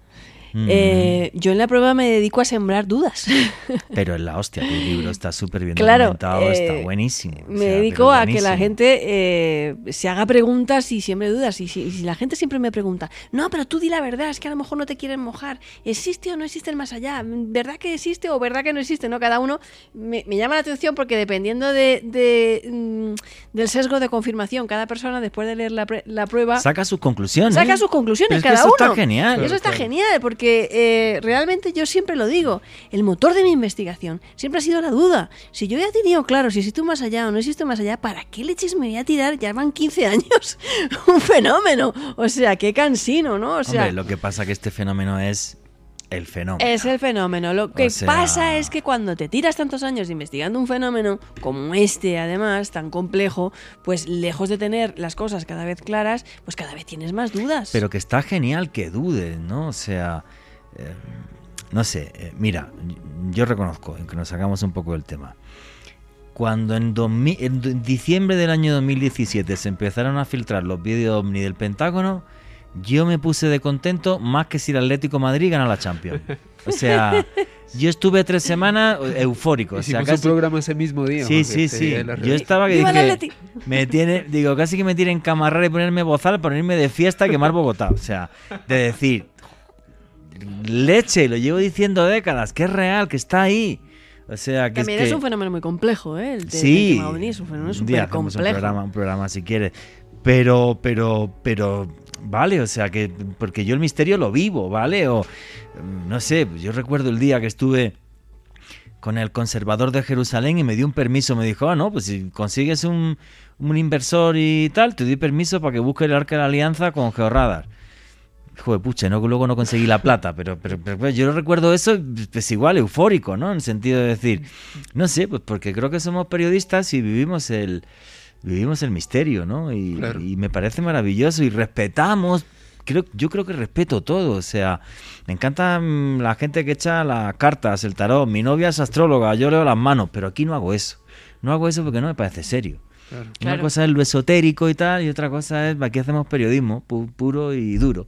Eh, yo en la prueba me dedico a sembrar dudas. Pero en la hostia, el libro está súper bien documentado, está eh, buenísimo. Me dedico a que la gente eh, se haga preguntas y siembre dudas. Y si, la gente siempre me pregunta, no, pero tú di la verdad, es que a lo mejor no te quieren mojar. ¿Existe o no existe el más allá? ¿Verdad que existe o verdad que no existe? No, cada uno me, llama la atención porque dependiendo de, mm, del sesgo de confirmación, cada persona después de leer la, prueba... Saca sus conclusiones. Saca sus conclusiones, cada eso uno. Está genial. Eso está genial porque eh, realmente yo siempre lo digo, el motor de mi investigación siempre ha sido la duda. Si yo ya he tenido claro si existe un más allá o no existe un más allá, ¿para qué leches me voy a tirar? Ya van 15 años. un fenómeno. O sea, qué cansino, ¿no? O sea, Hombre, lo que pasa que este fenómeno es el fenómeno. Es el fenómeno. Lo que pasa es que cuando te tiras tantos años investigando un fenómeno como este, además, tan complejo, pues lejos de tener las cosas cada vez claras, pues cada vez tienes más dudas. Pero que está genial que dudes, ¿no? O sea, eh, no sé, eh, mira, yo reconozco, que nos sacamos un poco del tema. Cuando en, en diciembre del año 2017 se empezaron a filtrar los vídeos OVNI del Pentágono, yo me puse de contento más que si el Atlético Madrid gana la Champions. O sea, yo estuve tres semanas eufórico. Hicimos o sea, casi... un programa ese mismo día. Sí, sí, sí. Yo estaba que dije, me tiene, digo, casi que me tienen camarrar y ponerme bozal, ponerme de fiesta y quemar Bogotá. O sea, de decir, leche, lo llevo diciendo décadas, que es real, que está ahí. O sea, que También es, un fenómeno muy complejo, ¿eh? El sí, es un fenómeno súper complejo. Un programa, un programa si quieres. Pero, pero, pero, vale, o sea, que porque yo el misterio lo vivo, ¿vale? O, no sé, yo recuerdo el día que estuve con el conservador de Jerusalén y me dio un permiso, me dijo, ah, no, pues si consigues un, un inversor y tal, te doy permiso para que busque el arca de la alianza con Georradar. Joder, pucha, no, luego no conseguí la plata, pero, pero, pero, yo recuerdo eso, pues igual, eufórico, ¿no? En sentido de decir, no sé, pues porque creo que somos periodistas y vivimos el, vivimos el misterio, ¿no? Y, me parece maravilloso y respetamos, creo, yo creo que respeto todo, o sea, me encanta mm, la gente que echa las cartas, el tarot, mi novia es astróloga, yo leo las manos, pero aquí no hago eso, no hago eso porque no me parece serio. Una cosa es lo esotérico y tal, y otra cosa es, aquí hacemos periodismo puro y duro.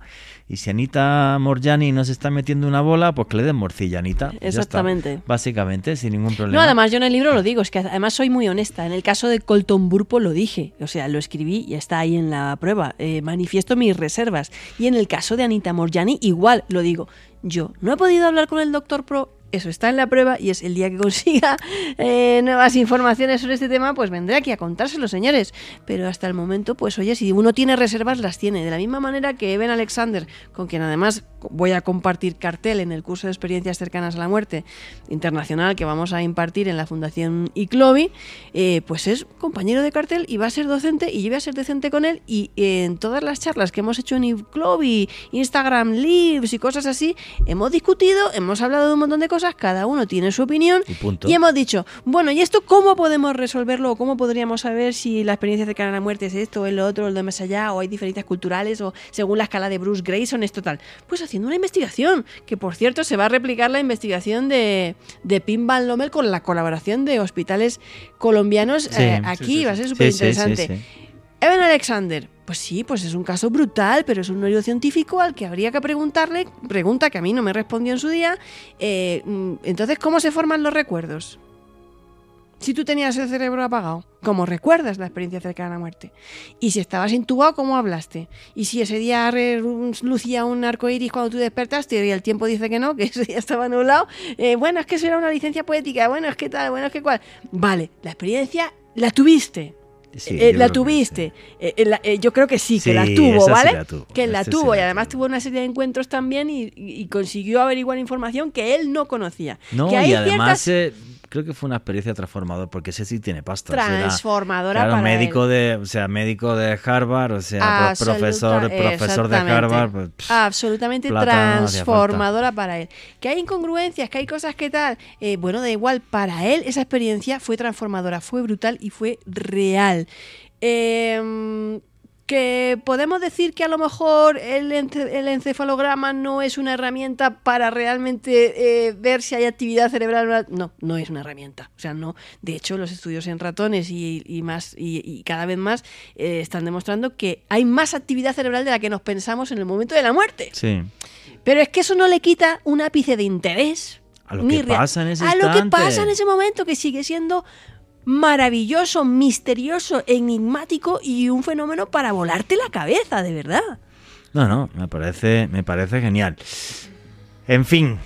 Y si Anita Morjani nos está metiendo una bola, pues que le den morcilla, Anita. Exactamente. básicamente, sin ningún problema. No, además yo en el libro lo digo, es que además soy muy honesta. En el caso de Colton Burpo lo dije, o sea, lo escribí y está ahí en la prueba. Eh, manifiesto mis reservas. Y en el caso de Anita Morjani, igual lo digo. Yo no he podido hablar con el doctor Pro eso está en la prueba y es el día que consiga eh, nuevas informaciones sobre este tema, pues vendré aquí a contárselo, señores. Pero hasta el momento, pues oye, si uno tiene reservas, las tiene. De la misma manera que Eben Alexander, con quien además voy a compartir cartel en el curso de experiencias cercanas a la muerte internacional que vamos a impartir en la Fundación ICLOBI, eh, pues es compañero de cartel y va a ser docente y yo voy a ser docente con él y en todas las charlas que hemos hecho en ICLOBI, Instagram Lives y cosas así, hemos discutido, hemos hablado de un montón de cosas, cada uno tiene su opinión y, hemos dicho, bueno, ¿y esto cómo podemos resolverlo o cómo podríamos saber si la experiencia cercana a la muerte es esto o el otro, el de más allá o hay diferencias culturales o según la escala de Bruce Grayson es total? Pues haciendo una investigación, que por cierto se va a replicar la investigación de, de Pim Van Lommel con la colaboración de hospitales colombianos eh, aquí, va a ser súper interesante. Evan Alexander, pues sí, pues es un caso brutal, pero es un neurocientífico al que habría que preguntarle, pregunta que a mí no me respondió en su día, eh, mm, entonces, ¿cómo se forman los recuerdos? si tú tenías el cerebro apagado? ¿Cómo recuerdas la experiencia cercana a la muerte? Y si estabas intubado, ¿cómo hablaste? Y si ese día lucía un arco iris cuando tú despertaste y el tiempo dice que no, que ese día estaba nublado, eh, bueno, es que eso era una licencia poética, bueno, es que tal, bueno, es que cual. Vale, la experiencia la tuviste. Eh, la tuviste. Eh, yo creo que sí, que la tuvo, ¿vale? Que la tuvo y además tuvo una serie de encuentros también y, consiguió averiguar información que él no conocía. No, y además creo que fue una experiencia transformadora porque ese sí tiene pasta. Transformadora claro, médico de, o sea, médico de Harvard, o sea, profesor, profesor de Harvard. Pues, Absolutamente transformadora para él. Que hay incongruencias, que hay cosas que tal. Eh, bueno, da igual, para él esa experiencia fue transformadora, fue brutal y fue real. Eh, que podemos decir que a lo mejor el, encefalograma no es una herramienta para realmente eh, ver si hay actividad cerebral. No, no es una herramienta. O sea, no. De hecho, los estudios en ratones y, más y, cada vez más eh, están demostrando que hay más actividad cerebral de la que nos pensamos en el momento de la muerte. Sí. Pero es que eso no le quita un ápice de interés. A lo que pasa en ese A lo que pasa en ese momento, que sigue siendo maravilloso, misterioso, enigmático y un fenómeno para volarte la cabeza, de verdad. No, no, me parece, me parece genial. En fin,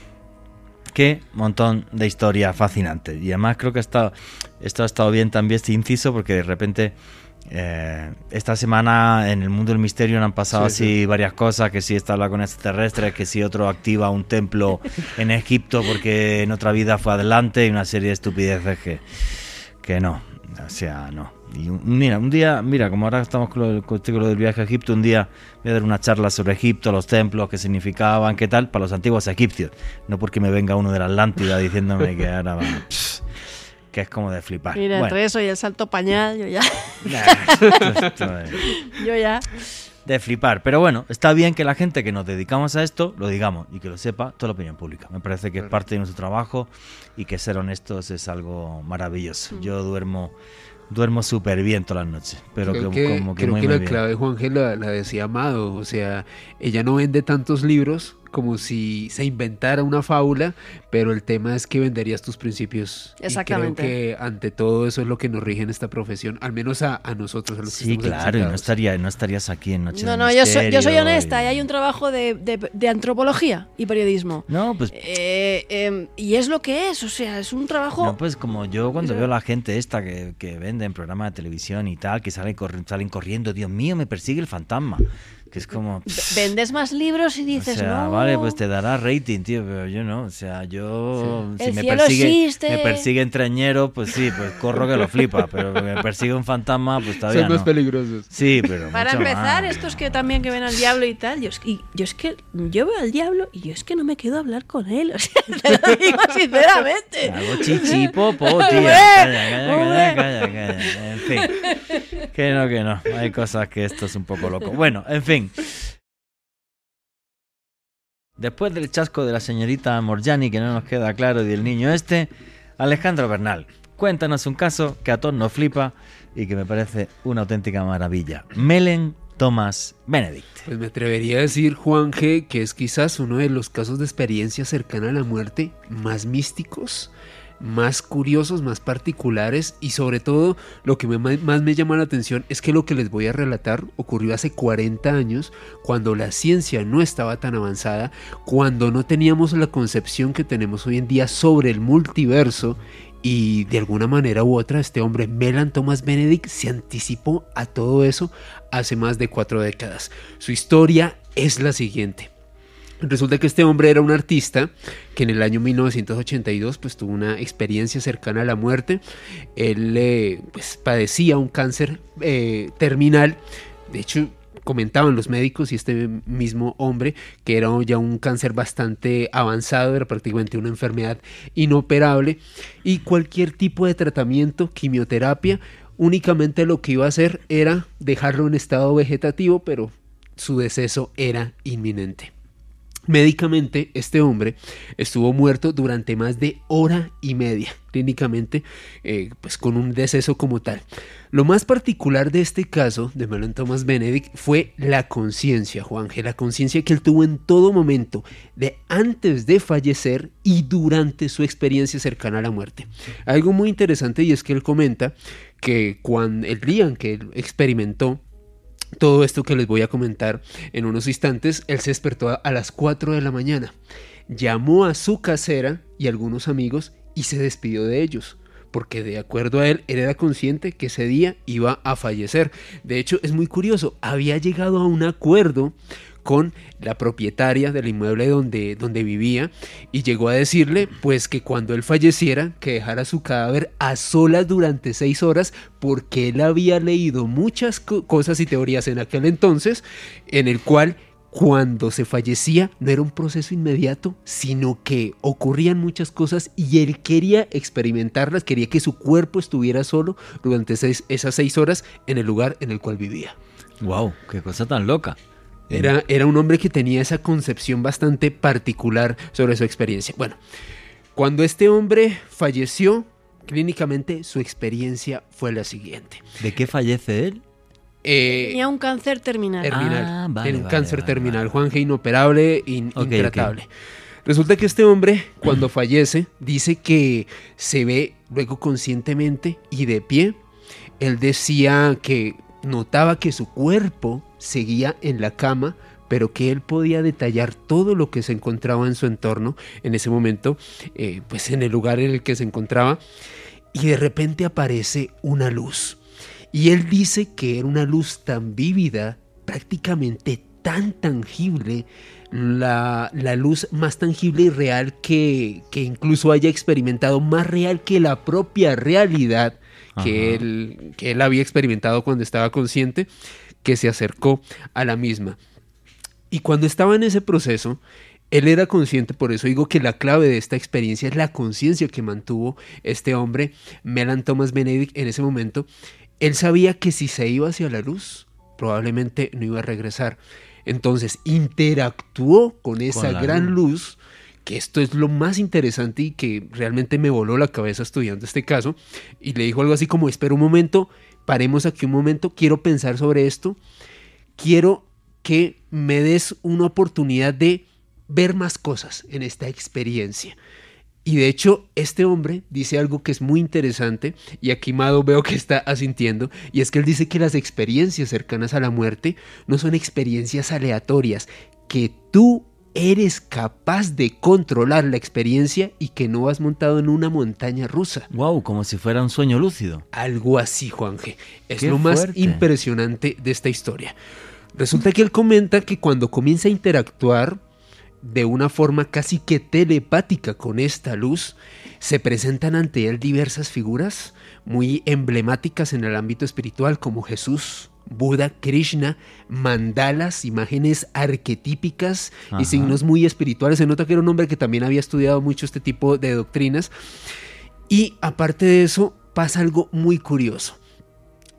qué montón de historia fascinante. Y además creo que esto ha estado bien también este inciso porque de repente eh, esta semana en el mundo del misterio han pasado así varias cosas, que si está habla con extraterrestres, que si otro activa un templo en Egipto porque en otra vida fue adelante y una serie de estupideces que que no, o sea, no. Y mira, un día, mira, como ahora estamos con lo, con lo del viaje a Egipto, un día voy a dar una charla sobre Egipto, los templos, qué significaban, qué tal, para los antiguos egipcios. No porque me venga uno de la Atlántida diciéndome que ahora va, que es como de flipar. Mira, entre eso y el salto pañal, yo ya. yo ya de flipar. Pero bueno, está bien que la gente que nos dedicamos a esto lo digamos y que lo sepa toda la opinión pública. Me parece que es parte de nuestro trabajo y que ser honestos es algo maravilloso. Yo duermo duermo súper bien todas las noches. Pero creo que, como que, creo que la clave, Juan la, la decía Amado. O sea, ella no vende tantos libros como si se inventara una fábula, pero el tema es que venderías tus principios. Exactamente. Y creo que ante todo eso es lo que nos rige en esta profesión, al menos a, nosotros. A los sí, claro, y no, estaría, no estarías aquí en Noche No, no, yo soy, yo soy honesta y... hay un trabajo de, de, antropología y periodismo. No, pues... Eh, em, y es lo que es, o sea, es un trabajo... No, pues como yo cuando veo a la gente esta que, que vende en programas de televisión y tal, que salen, salen corriendo, Dios mío, me persigue el fantasma que es como... Vendes más libros y dices, o sea, no. vale, pues te dará rating, tío, pero yo no. O sea, yo... Si me persigue, me persigue entrañero, pues sí, pues corro que lo flipa. Pero que me persigue un fantasma, pues todavía Son más peligrosos. Sí, pero Para empezar, estos que también que ven al diablo y tal, yo es, y yo es que yo veo al diablo y yo es que no me quedo a hablar con él. O sea, te lo digo sinceramente. Hago chichipopo, tío. Calla, calla, calla, calla, calla. En fin. Que no, que no. Hay cosas que esto es un poco loco. Bueno, en fin. Después del chasco de la señorita Morgiani, que no nos queda claro, y del niño este, Alejandro Bernal, cuéntanos un caso que a todos nos flipa y que me parece una auténtica maravilla. Melen Thomas Benedict. Pues me atrevería a decir, Juan G., que es quizás uno de los casos de experiencia cercana a la muerte más místicos más curiosos, más particulares y sobre todo lo que más me llama la atención es que lo que les voy a relatar ocurrió hace 40 años cuando la ciencia no estaba tan avanzada, cuando no teníamos la concepción que tenemos hoy en día sobre el multiverso y de alguna manera u otra este hombre Melan Thomas Benedict se anticipó a todo eso hace más de cuatro décadas. Su historia es la siguiente. Resulta que este hombre era un artista que en el año 1982 pues tuvo una experiencia cercana a la muerte. Él eh, pues, padecía un cáncer eh, terminal. De hecho, comentaban los médicos y este mismo hombre que era ya un cáncer bastante avanzado, era prácticamente una enfermedad inoperable y cualquier tipo de tratamiento, quimioterapia, únicamente lo que iba a hacer era dejarlo en estado vegetativo, pero su deceso era inminente. Médicamente, este hombre estuvo muerto durante más de hora y media, clínicamente, eh, pues con un deceso como tal. Lo más particular de este caso de Melon Thomas Benedict fue la conciencia, Juanje, la conciencia que él tuvo en todo momento, de antes de fallecer y durante su experiencia cercana a la muerte. Algo muy interesante y es que él comenta que cuando el día en que él experimentó todo esto que les voy a comentar en unos instantes, él se despertó a las 4 de la mañana, llamó a su casera y algunos amigos y se despidió de ellos porque de acuerdo a él, él era consciente que ese día iba a fallecer. De hecho, es muy curioso, había llegado a un acuerdo con la propietaria del inmueble donde, donde vivía y llegó a decirle pues que cuando él falleciera que dejara su cadáver a solas durante seis horas porque él había leído muchas cosas y teorías en aquel entonces en el cual cuando se fallecía no era un proceso inmediato, sino que ocurrían muchas cosas y él quería experimentarlas, quería que su cuerpo estuviera solo durante esas seis horas en el lugar en el cual vivía. ¡Wow! ¡Qué cosa tan loca! Era, era un hombre que tenía esa concepción bastante particular sobre su experiencia. Bueno, cuando este hombre falleció, clínicamente su experiencia fue la siguiente. ¿De qué fallece él? Eh, Tenía un cáncer terminal. terminal. Ah, un cáncer terminal, Juan G. inoperable, intratable. Resulta que este hombre, cuando fallece, dice que se ve luego conscientemente y de pie. Él decía que notaba que su cuerpo seguía en la cama, pero que él podía detallar todo lo que se encontraba en su entorno en ese momento, eh, pues en el lugar en el que se encontraba. Y de repente aparece una luz y él dice que era una luz tan vívida, prácticamente tan tangible, la, luz más tangible y real que, incluso haya experimentado, más real que la propia realidad que él, que él había experimentado cuando estaba consciente, que se acercó a la misma. Y cuando estaba en ese proceso, él era consciente, por eso digo que la clave de esta experiencia es la conciencia que mantuvo este hombre, Melan Thomas Benedict, en ese momento, él sabía que si se iba hacia la luz, probablemente no iba a regresar. Entonces interactuó con esa gran luz. Que esto es lo más interesante y que realmente me voló la cabeza estudiando este caso, y le dijo algo así como, espera un momento, paremos aquí un momento, quiero pensar sobre esto, quiero que me des una oportunidad de ver más cosas en esta experiencia. Y de hecho, este hombre dice algo que es muy interesante, y aquí Mado veo que está asintiendo, y es que él dice que las experiencias cercanas a la muerte no son experiencias aleatorias, que tú eres capaz de controlar la experiencia y que no has montado en una montaña rusa. Wow, como si fuera un sueño lúcido. Algo así, Juanje. Es lo más impresionante de esta historia. Resulta que él comenta que cuando comienza a interactuar de una forma casi que telepática con esta luz, se presentan ante él diversas figuras muy emblemáticas en el ámbito espiritual como Jesús, Buda, Krishna, mandalas, imágenes arquetípicas y signos muy espirituales. Se nota que era un hombre que también había estudiado mucho este tipo de doctrinas. Y aparte de eso, pasa algo muy curioso.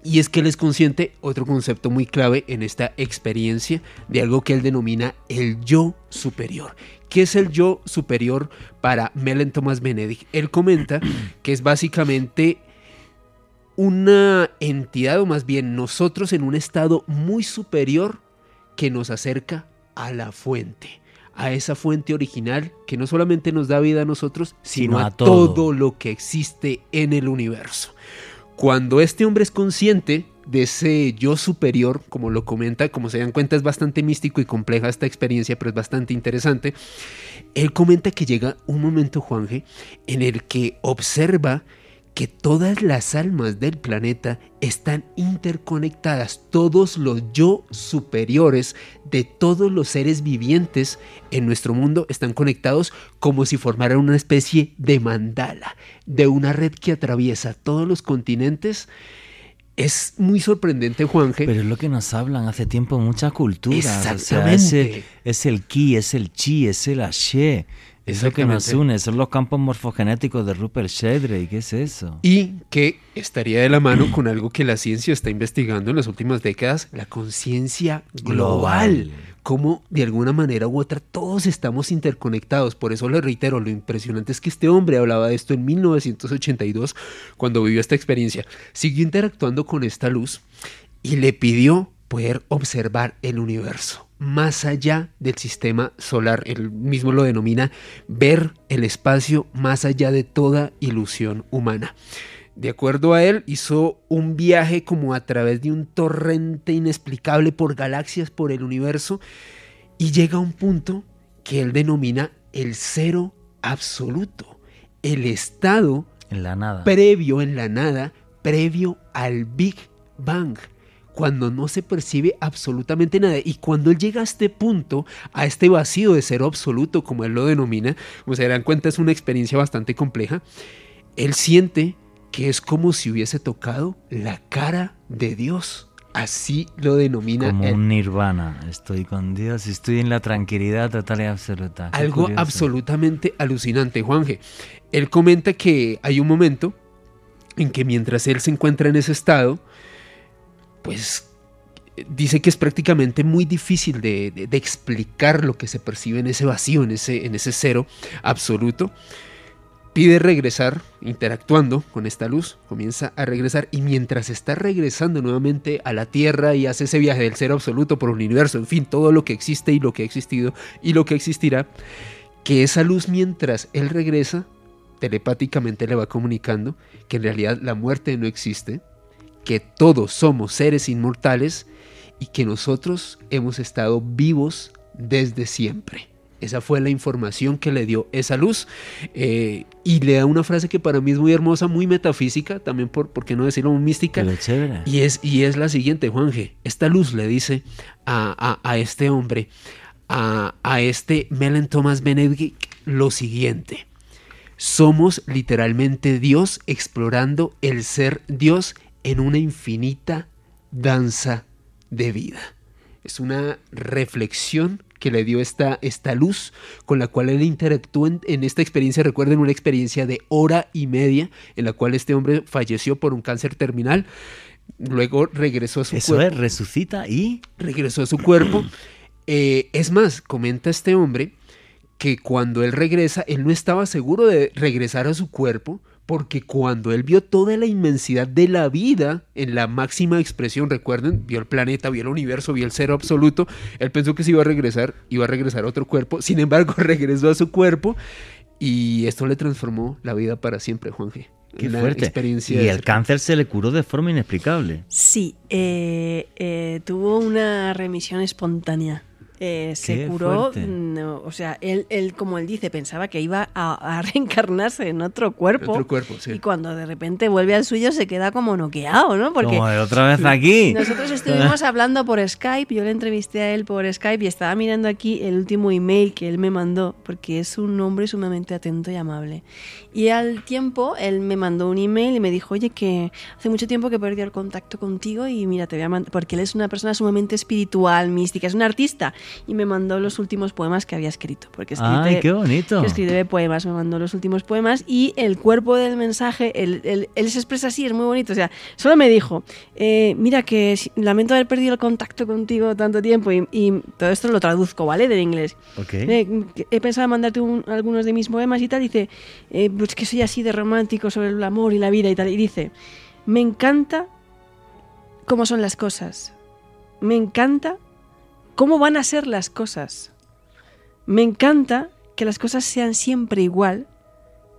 Y es que él es consciente, otro concepto muy clave en esta experiencia, de algo que él denomina el yo superior. ¿Qué es el yo superior para Melen Thomas Benedict? Él comenta que es básicamente una entidad, o más bien nosotros en un estado muy superior que nos acerca a la fuente, a esa fuente original que no solamente nos da vida a nosotros, sino, a, todo lo que existe en el universo. Cuando este hombre es consciente de ese yo superior, como lo comenta, como se dan cuenta es bastante místico y compleja esta experiencia, pero es bastante interesante, él comenta que llega un momento, Juanje, en el que observa que todas las almas del planeta están interconectadas, todos los yo superiores de todos los seres vivientes en nuestro mundo están conectados como si formaran una especie de mandala, de una red que atraviesa todos los continentes. Es muy sorprendente, Juanje. Pero es lo que nos hablan hace tiempo muchas culturas. Exactamente. es el ki, es el chi, es el ashe es lo que nos une, son los campos morfogenéticos de Rupert Sheldrake, ¿qué es eso? Y que estaría de la mano con algo que la ciencia está investigando en las últimas décadas, la conciencia global. cómo de alguna manera u otra todos estamos interconectados. Por eso le reitero, lo impresionante es que este hombre hablaba de esto en 1982, cuando vivió esta experiencia. Siguió interactuando con esta luz y le pidió poder observar el universo más allá del sistema solar. Él mismo lo denomina ver el espacio más allá de toda ilusión humana. De acuerdo a él, hizo un viaje como a través de un torrente inexplicable por galaxias, por el universo, y llega a un punto que él denomina el cero absoluto, el estado en la nada. previo en la nada, previo al Big Bang cuando no se percibe absolutamente nada. Y cuando él llega a este punto, a este vacío de cero absoluto, como él lo denomina, como se darán cuenta, es una experiencia bastante compleja, él siente que es como si hubiese tocado la cara de Dios. Así lo denomina. Como él. un nirvana. Estoy con Dios, estoy en la tranquilidad total y absoluta. Qué Algo curioso. absolutamente alucinante, Juanje. Él comenta que hay un momento en que mientras él se encuentra en ese estado, pues dice que es prácticamente muy difícil de, explicar lo que se percibe en ese vacío, en ese, en ese cero absoluto. Pide regresar, interactuando con esta luz, comienza a regresar y mientras está regresando nuevamente a la Tierra y hace ese viaje del cero absoluto por el universo, en fin, todo lo que existe y lo que ha existido y lo que existirá, que esa luz mientras él regresa, telepáticamente le va comunicando que en realidad la muerte no existe, que todos somos seres inmortales y que nosotros hemos estado vivos desde siempre. Esa fue la información que le dio esa luz. eh, y le da una frase que para mí es muy hermosa, muy metafísica, también por, ¿por qué no decirlo, muy mística. Y es, y es la siguiente, Juanje. Esta luz le dice a, a- a este hombre, a, a este Melen Thomas Benedict, lo siguiente. Somos literalmente Dios explorando el ser Dios en una infinita danza de vida. Es una reflexión que le dio esta, esta luz con la cual él interactuó en, en esta experiencia. Recuerden una experiencia de hora y media en la cual este hombre falleció por un cáncer terminal. Luego regresó a su Eso cuerpo es, resucita y... regresó a su cuerpo. Eh, es más, comenta este hombre que cuando él regresa, él no estaba seguro de regresar a su cuerpo, porque cuando él vio toda la inmensidad de la vida en la máxima expresión, recuerden, vio el planeta, vio el universo, vio el cero absoluto, él pensó que se iba a regresar, iba a regresar a otro cuerpo, sin embargo regresó a su cuerpo y esto le transformó la vida para siempre, Juanje. Qué Una fuerte. experiencia Y el cerca. cáncer se le curó de forma inexplicable. Sí, eh, eh, tuvo una remisión espontánea. Eh, se curó, no, o sea, él, él, como él dice, pensaba que iba a, a reencarnarse en otro cuerpo. Otro cuerpo, sí. Y cuando de repente vuelve al suyo se queda como noqueado, ¿no? Porque Como de otra vez aquí. nosotros estuvimos hablando por Skype, yo le entrevisté a él por Skype y estaba mirando aquí el último email que él me mandó, porque es un hombre sumamente atento y amable. Y al tiempo él me mandó un email y me dijo, oye, que hace mucho tiempo que perdido el contacto contigo y mira, te voy a mandar, porque él es una persona sumamente espiritual, mística, es un artista, y me mandó los últimos poemas que había escrito. Porque escribe, Ay, qué bonito. que escribe poemas, me mandó los últimos poemas y el cuerpo del mensaje, él, él- él se expresa así, es muy bonito. O sea, solo me dijo, eh, mira que lamento haber perdido el contacto contigo tanto tiempo y, y todo esto lo traduzco, ¿vale? Del inglés. Eh, he pensado en mandarte un- algunos de mis poemas y tal. Dice, eh, pues que soy así de romántico sobre el amor y la vida y tal. Y dice, me encanta cómo son las cosas. Me encanta cómo van a ser las cosas. Me encanta que las cosas sean siempre igual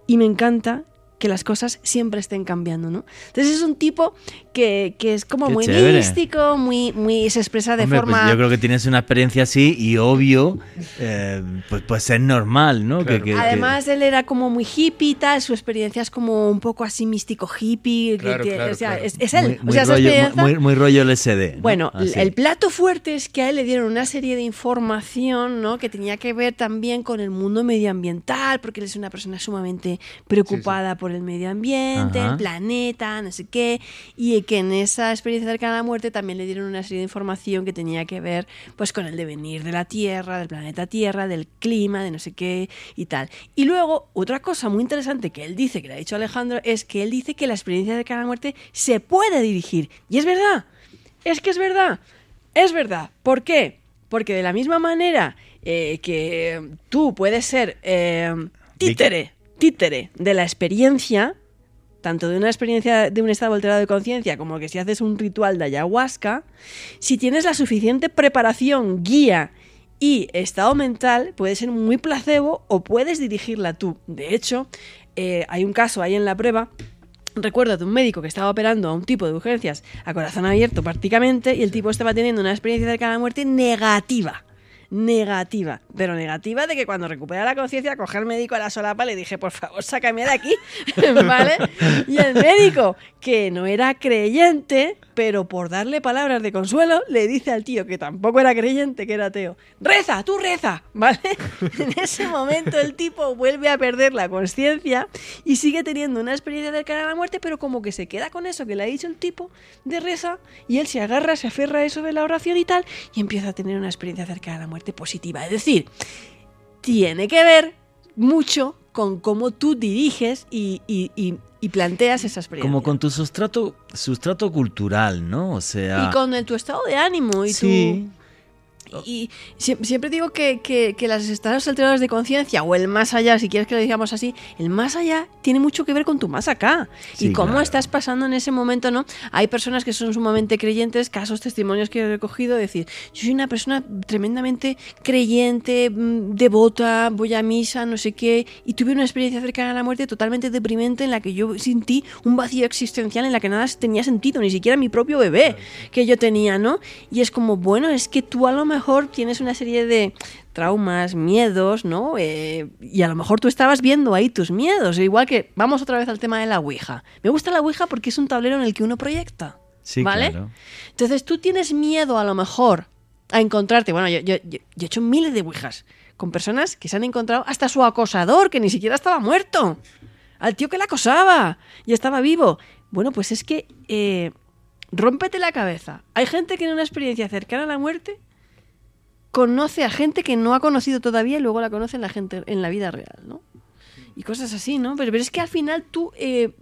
y me encanta que las cosas siempre estén cambiando, ¿no? Entonces es un tipo que, que es como Qué muy chévere. místico, muy, muy se expresa de Hombre, pues forma... yo creo que tienes una experiencia así y obvio, eh, pues, pues es normal, ¿no? Que- que- que- Además, él era como muy hippie y tal, su experiencia es como un poco así místico hippie. que Claro, claro, o sea, claro. es, es él. muy, o muy sea, esa rollo, experiencia- muy, muy rollo LSD. ¿no? Bueno, Así. el plato fuerte es que a él le dieron una serie de información, ¿no? Que tenía que ver también con el mundo medioambiental, porque él es una persona sumamente preocupada por el medio ambiente, Ajá. el planeta, no sé qué, y que en esa experiencia cercana a la muerte también le dieron una serie de información que tenía que ver, pues, con el devenir de la Tierra, del planeta Tierra, del clima, de no sé qué y tal. Y luego otra cosa muy interesante que él dice, que le ha dicho Alejandro, es que él dice que la experiencia cercana a la muerte se puede dirigir, y es verdad. Es que es verdad. Es verdad. ¿Por qué? Porque de la misma manera eh, que tú puedes ser eh, títere, de la experiencia, tanto de una experiencia de un estado alterado de conciencia como que si haces un ritual de ayahuasca, si tienes la suficiente preparación, guía y estado mental, puede ser muy placebo o puedes dirigirla tú. De hecho, eh, hay un caso ahí en la prueba Recuerdo de un médico que estaba operando a un tipo de urgencias a corazón abierto prácticamente y el tipo estaba teniendo una experiencia cercana a la muerte negativa negativa, pero negativa de que cuando recupera la conciencia, coge al médico a la solapa, le dije, por favor, sácame de aquí, ¿vale? Y el médico, que no era creyente, pero por darle palabras de consuelo, le dice al tío, que tampoco era creyente, que era ateo, reza, tú reza, ¿vale? En ese momento el tipo vuelve a perder la conciencia y sigue teniendo una experiencia cercana a la muerte, pero como que se queda con eso que le ha dicho el tipo de reza y él se agarra, se aferra a eso de la oración y tal, y empieza a tener una experiencia cercana a la muerte positiva. Es decir, tiene que ver mucho con cómo tú diriges y, planteas esa experiencia. Como con tu sustrato, sustrato cultural, ¿no? O sea... Y con tu estado de ánimo y sí. Y siempre digo que, que, las estados alterados de conciencia o el más allá, si quieres que lo digamos así, el más allá tiene mucho que ver con tu más acá y cómo estás pasando en ese momento, ¿no? Hay personas que son sumamente creyentes, casos, testimonios que he recogido, decir, yo soy una persona tremendamente creyente, mm, devota, voy a misa, no sé qué, y tuve una experiencia cercana a la muerte totalmente deprimente en la que yo sentí un vacío existencial en la que nada tenía sentido, ni siquiera mi propio bebé que yo tenía, ¿no? Y es como, bueno, es que tú a lo mejor mejor tienes una serie de traumas, miedos, ¿no? Eh, y a lo mejor tú estabas viendo ahí tus miedos. Igual que, vamos otra vez al tema de la Ouija. Me gusta la Ouija porque es un tablero en el que uno proyecta. Sí, ¿Vale? Claro. Entonces tú tienes miedo a lo mejor a encontrarte. Bueno, yo, yo, he hecho miles de Ouijas con personas que se han encontrado hasta su acosador, que ni siquiera estaba muerto. Al tío que la acosaba y estaba vivo. Bueno, pues es que eh, rómpete la cabeza. Hay gente que en una experiencia cercana a la muerte conoce a gente que no ha conocido todavía y luego la conoce en la gente en la vida real, ¿no? Y cosas así, ¿no? Pero, es que al final tú eh,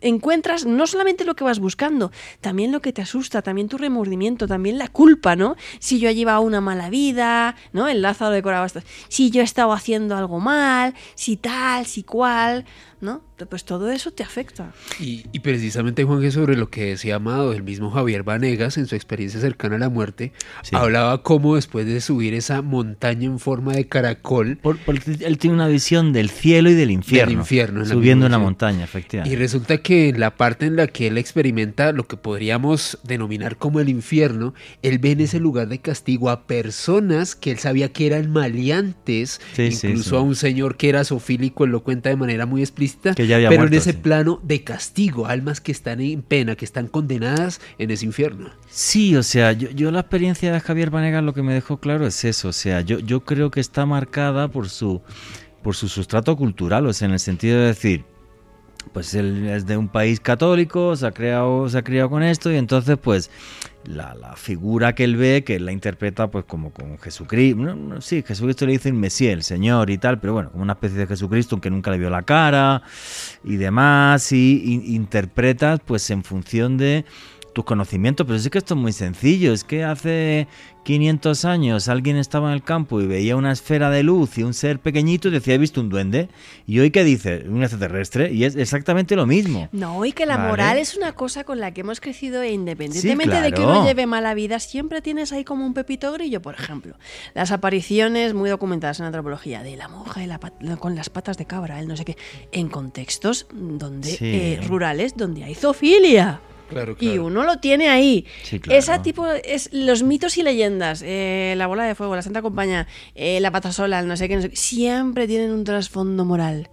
encuentras no solamente lo que vas buscando, también lo que te asusta, también tu remordimiento, también la culpa, ¿no? Si yo he llevado una mala vida, ¿no? El Lázaro decoraba esto. Si yo he estado haciendo algo mal, si tal, si cual. ¿no? Pues todo eso te afecta. Y, precisamente, Juan, que sobre lo que decía Amado, el mismo Javier Vanegas, en su experiencia cercana a la muerte, hablaba cómo después de subir esa montaña en forma de caracol... porque él tiene una visión del cielo y del infierno. infierno. Subiendo una montaña, efectivamente. Y resulta que en la parte en la que él experimenta lo que podríamos denominar como el infierno, él ve en ese lugar de castigo a personas que él sabía que eran maleantes, incluso a un señor que era sofílico, él lo cuenta de manera muy explícita pero en ese plano de castigo, almas que están en pena, que están condenadas en ese infierno. Sí, o sea, yo, la experiencia de Javier Vanegas lo que me dejó claro es eso, o sea, yo, yo creo que está marcada por su, por su sustrato cultural, o sea, en el sentido de decir, pues él es de un país católico, se ha, creado, se ha criado con esto y entonces pues la, figura que él ve, que él la interpreta pues como con Jesucristo, sí, Jesucristo le dice el Mesías, el Señor y tal, pero bueno, como una especie de Jesucristo aunque nunca le vio la cara y demás, y, y interpretas pues en función de tus conocimientos, pero es que esto es muy sencillo, es que hace 500 años alguien estaba en el campo y veía una esfera de luz y un ser pequeñito y decía, he visto un duende, y hoy qué dice, un extraterrestre, y es exactamente lo mismo. No, y que la moral es una cosa con la que hemos crecido e independientemente de que uno lleve mala vida, siempre tienes ahí como un pepito grillo, por ejemplo. Las apariciones muy documentadas en antropología de la monja con las patas de cabra, el no sé qué, en contextos donde eh, rurales donde hay zoofilia. Y uno lo tiene ahí. Esa tipo es los mitos y leyendas, eh, la bola de fuego, la Santa Compañía, eh, la pata sola, no sé qué, siempre tienen un trasfondo moral.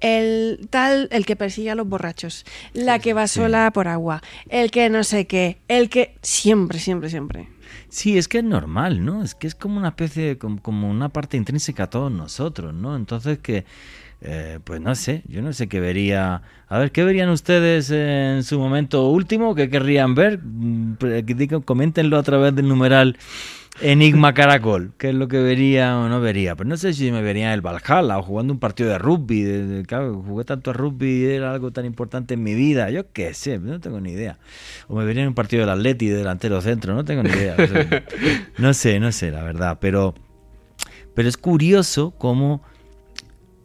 El tal, el que persigue a los borrachos, la que va sola por agua, el que no sé qué, el que siempre, siempre, siempre. Sí, es que es normal, ¿no? Es que es como una especie, como, como una parte intrínseca a todos nosotros, ¿no? Entonces que eh, pues no sé, yo no sé qué vería. A ver, ¿qué verían ustedes en su momento último? ¿Qué querrían ver? Mm, coméntenlo a través del numeral Enigma Caracol. ¿Qué es lo que vería o no vería? Pues no sé si me vería el Valhalla o jugando un partido de rugby. De, jugué tanto a rugby y era algo tan importante en mi vida. Yo qué sé, no tengo ni idea. O me vería en un partido del Atleti de delantero centro, no tengo ni idea. no sé, no sé, la verdad. Pero, pero es curioso cómo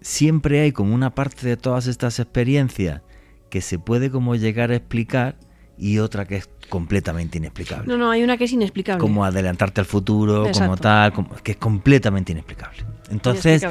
siempre hay como una parte de todas estas experiencias que se puede como llegar a explicar y otra que es completamente inexplicable. No, no, hay una que es inexplicable. Como adelantarte al futuro, como tal, que es completamente inexplicable. Entonces,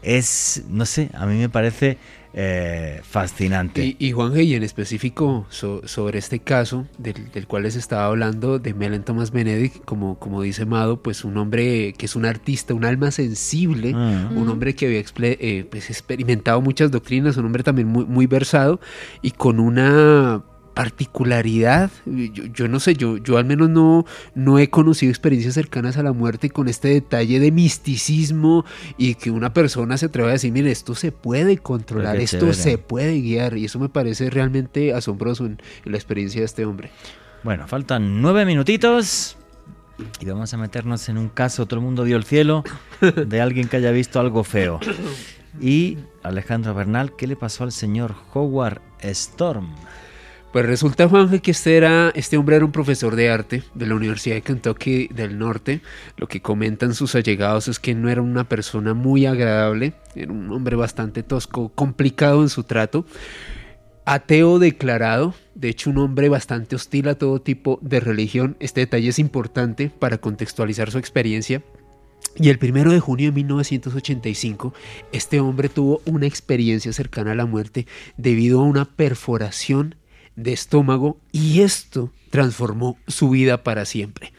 es, no sé, a mí me parece eh, fascinante. Y, Juan G, y en específico sobre este caso del, cual les estaba hablando de Melen Thomas Benedict, como, como dice Mado, pues un hombre que es un artista, un alma sensible, ah. un hombre que había eh, pues, experimentado muchas doctrinas, un hombre también muy, muy versado y con una particularidad, yo, no sé, yo, yo al menos no, no he conocido experiencias cercanas a la muerte con este detalle de misticismo y que una persona se atreva a decir, mire, esto se puede controlar, esto se puede guiar y eso me parece realmente asombroso en, la experiencia de este hombre. Bueno, faltan nueve minutitos y vamos a meternos en un caso, todo el mundo vio el cielo, de alguien que haya visto algo feo. Y Alejandro Bernal, ¿qué le pasó al señor Howard Storm? Pues resulta, Juan, que este, era, este hombre era un profesor de arte de la Universidad de Kentucky del Norte. Lo que comentan sus allegados es que no era una persona muy agradable, era un hombre bastante tosco, complicado en su trato. Ateo declarado, de hecho un hombre bastante hostil a todo tipo de religión. Este detalle es importante para contextualizar su experiencia. Y el primero de junio de 1985, este hombre tuvo una experiencia cercana a la muerte debido a una perforación de estómago y esto transformó su vida para siempre.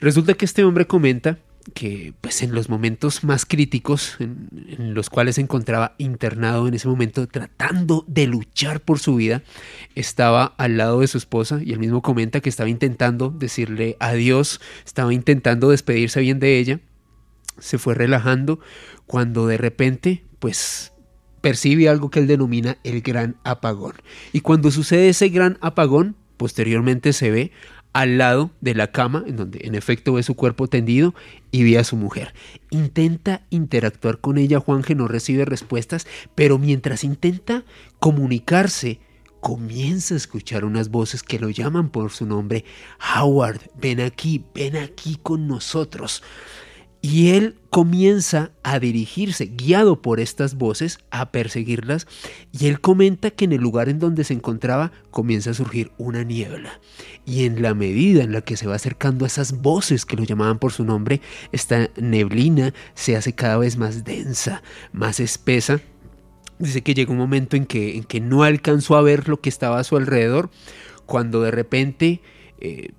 Resulta que este hombre comenta que pues en los momentos más críticos en, los cuales se encontraba internado en ese momento tratando de luchar por su vida estaba al lado de su esposa y él mismo comenta que estaba intentando decirle adiós estaba intentando despedirse bien de ella se fue relajando cuando de repente pues percibe algo que él denomina el gran apagón. Y cuando sucede ese gran apagón, posteriormente se ve al lado de la cama, en donde en efecto ve su cuerpo tendido y ve a su mujer. Intenta interactuar con ella, Juan que no recibe respuestas, pero mientras intenta comunicarse, comienza a escuchar unas voces que lo llaman por su nombre. Howard, ven aquí, ven aquí con nosotros. Y él comienza a dirigirse, guiado por estas voces, a perseguirlas, y él comenta que en el lugar en donde se encontraba comienza a surgir una niebla. Y en la medida en la que se va acercando a esas voces que lo llamaban por su nombre, esta neblina se hace cada vez más densa, más espesa. Dice que llega un momento en que, en que no alcanzó a ver lo que estaba a su alrededor, cuando de repente eh,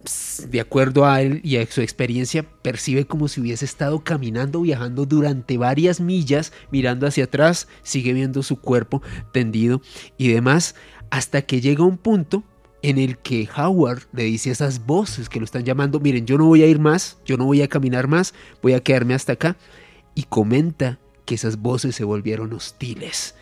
de acuerdo a él y a su experiencia, percibe como si hubiese estado caminando, viajando durante varias millas, mirando hacia atrás, sigue viendo su cuerpo tendido y demás, hasta que llega un punto en el que Howard le dice a esas voces que lo están llamando, miren, yo no voy a ir más, yo no voy a caminar más, voy a quedarme hasta acá, y comenta que esas voces se volvieron hostiles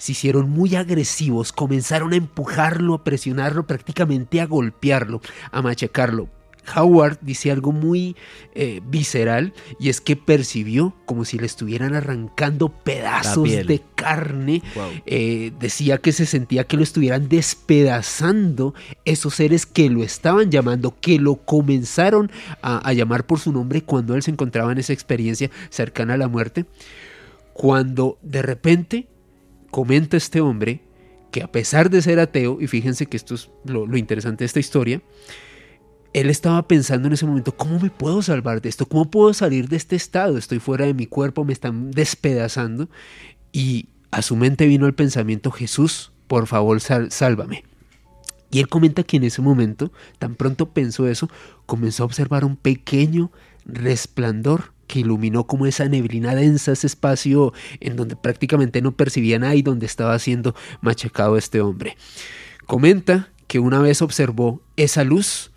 se hicieron muy agresivos, comenzaron a empujarlo, a presionarlo, prácticamente a golpearlo, a machacarlo. Howard dice algo muy eh, visceral y es que percibió como si le estuvieran arrancando pedazos de carne. Eh, decía que se sentía que lo estuvieran despedazando esos seres que lo estaban llamando, que lo comenzaron a, a llamar por su nombre cuando él se encontraba en esa experiencia cercana a la muerte. Cuando de repente comenta este hombre que a pesar de ser ateo, y fíjense que esto es lo, interesante de esta historia, él estaba pensando en ese momento, ¿cómo me puedo salvar de esto? ¿Cómo puedo salir de este estado? Estoy fuera de mi cuerpo, me están despedazando. Y a su mente vino el pensamiento, Jesús, por favor, sálvame. Y él comenta que en ese momento, tan pronto pensó eso, comenzó a observar un pequeño resplandor que iluminó como esa neblina densa, ese espacio en donde prácticamente no percibía nada y donde estaba siendo machacado este hombre. Comenta que una vez observó esa luz,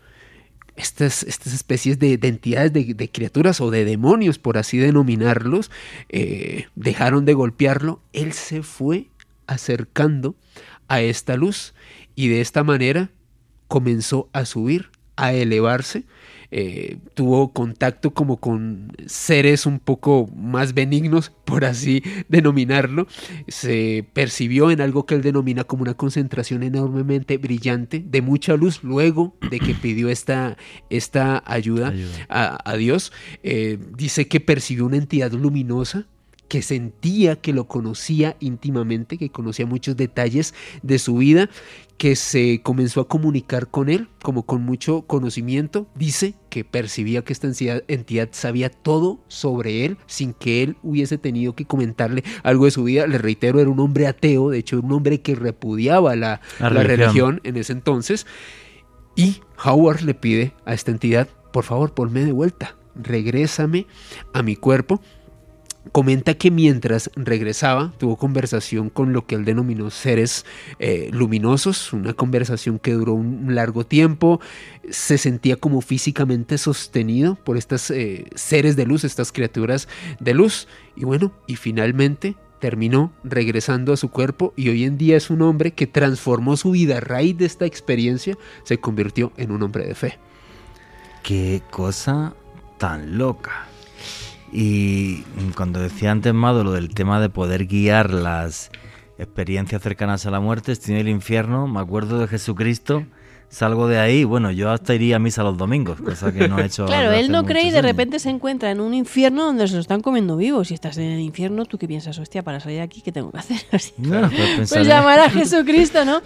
estas, estas especies de, entidades, de, criaturas o de demonios, por así denominarlos, eh, dejaron de golpearlo, él se fue acercando a esta luz y de esta manera comenzó a subir, a elevarse eh, tuvo contacto como con seres un poco más benignos, por así denominarlo, se percibió en algo que él denomina como una concentración enormemente brillante de mucha luz luego de que pidió esta, esta ayuda, A, Dios. Eh, dice que percibió una entidad luminosa que sentía que lo conocía íntimamente, que conocía muchos detalles de su vida, que se comenzó a comunicar con él como con mucho conocimiento. Dice que percibía que esta entidad, sabía todo sobre él sin que él hubiese tenido que comentarle algo de su vida. Le reitero, era un hombre ateo, de hecho era un hombre que repudiaba la, religión. en ese entonces. Y Howard le pide a esta entidad, por favor, ponme de vuelta, regrésame a mi cuerpo comenta que mientras regresaba tuvo conversación con lo que él denominó seres eh, luminosos, una conversación que duró un largo tiempo, se sentía como físicamente sostenido por estos eh, seres de luz, estas criaturas de luz, y bueno, y finalmente terminó regresando a su cuerpo y hoy en día es un hombre que transformó su vida a raíz de esta experiencia, se convirtió en un hombre de fe. Qué cosa tan loca. Y cuando decía antes Mado lo del tema de poder guiar las experiencias cercanas a la muerte, estoy en el infierno, me acuerdo de Jesucristo salgo de ahí, bueno, yo hasta iría a misa los domingos, cosa que no he hecho. claro, él no cree y de repente se encuentra en un infierno donde se lo están comiendo vivos. Si estás en el infierno, ¿tú qué piensas? Hostia, para salir de aquí, ¿qué tengo que hacer? pues, llamar a Jesucristo, ¿no?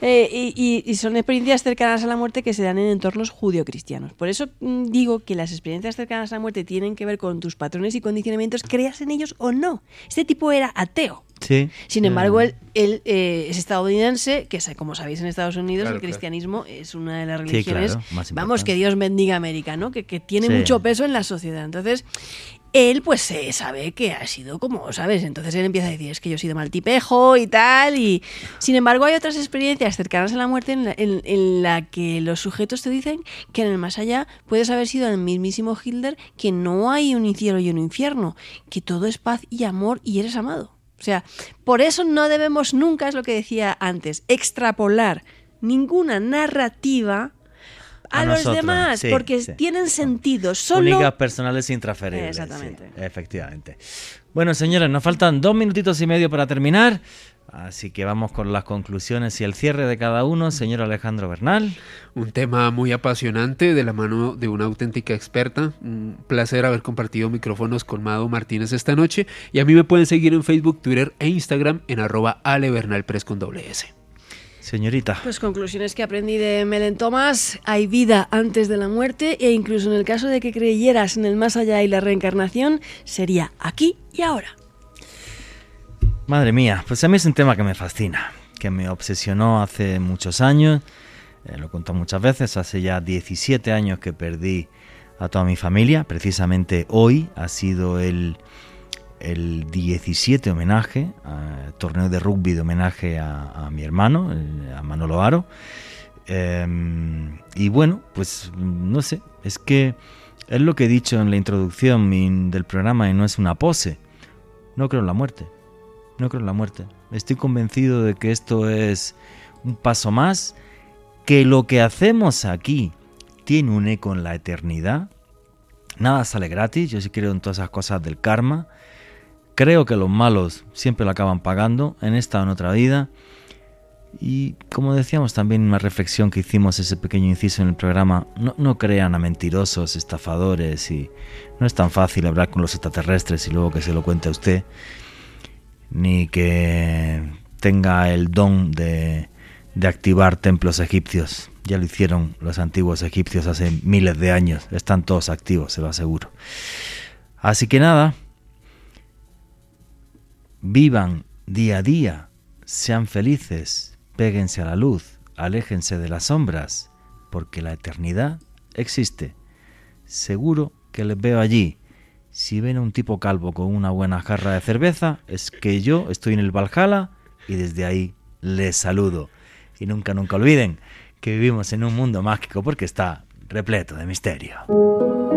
Eh, y, son experiencias cercanas a la muerte que se dan en entornos judio-cristianos. Por eso mm, digo que las experiencias cercanas a la muerte tienen que ver con tus patrones y condicionamientos, creas en ellos o no. Este tipo era ateo. Sin embargo, él, eh, es estadounidense, que como sabéis en Estados Unidos el cristianismo es una de las religiones, vamos, que Dios bendiga América, ¿no? Que, tiene mucho peso en la sociedad. Entonces, él pues se sabe que ha sido como, ¿sabes? Entonces él empieza a decir, es que yo he sido mal tipejo y tal, y sin embargo hay otras experiencias cercanas a la muerte en la, en la, que los sujetos te dicen que en el más allá puedes haber sido el mismísimo Hilder, que no hay un cielo y un infierno, que todo es paz y amor y eres amado. O sea, por eso no debemos nunca, es lo que decía antes, extrapolar ninguna narrativa a, los demás, porque tienen sentido. Solo... Únicas personales intransferibles. Exactamente. efectivamente. Bueno, señores, nos faltan dos minutitos y medio para terminar. Así que vamos con las conclusiones y el cierre de cada uno, señor Alejandro Bernal. Un tema muy apasionante de la mano de una auténtica experta. Un placer haber compartido micrófonos con Mado Martínez esta noche. Y a mí me pueden seguir en Facebook, Twitter e Instagram en arroba alebernalpres con doble S. Señorita. Pues conclusiones que aprendí de Melen Thomas. Hay vida antes de la muerte e incluso en el caso de que creyeras en el más allá y la reencarnación, sería aquí y ahora. Madre mía, pues a mí es un tema que me fascina, que me obsesionó hace muchos años, eh, lo he contado muchas veces, hace ya 17 años que perdí a toda mi familia, precisamente hoy ha sido el, el 17 homenaje, torneo de rugby de homenaje a, mi hermano, a Manolo Aro. Em, y bueno, pues no sé, es que es lo que he dicho en la introducción del programa y no es una pose. No creo en la muerte no creo en la muerte. Estoy convencido de que esto es un paso más, que lo que hacemos aquí tiene un eco en la eternidad. Nada sale gratis, yo sí creo en todas esas cosas del karma. Creo que los malos siempre lo acaban pagando en esta o en otra vida. Y como decíamos también en una reflexión que hicimos ese pequeño inciso en el programa, no, no, crean a mentirosos, estafadores y no es tan fácil hablar con los extraterrestres y luego que se lo cuente a usted ni que tenga el don de, activar templos egipcios. Ya lo hicieron los antiguos egipcios hace miles de años. Están todos activos, se lo aseguro. Así que nada, vivan día a día, sean felices, péguense a la luz, aléjense de las sombras, porque la eternidad existe. Seguro que les veo allí si ven a un tipo calvo con una buena jarra de cerveza, es que yo estoy en el Valhalla y desde ahí les saludo. Y nunca, nunca olviden que vivimos en un mundo mágico porque está repleto de misterio.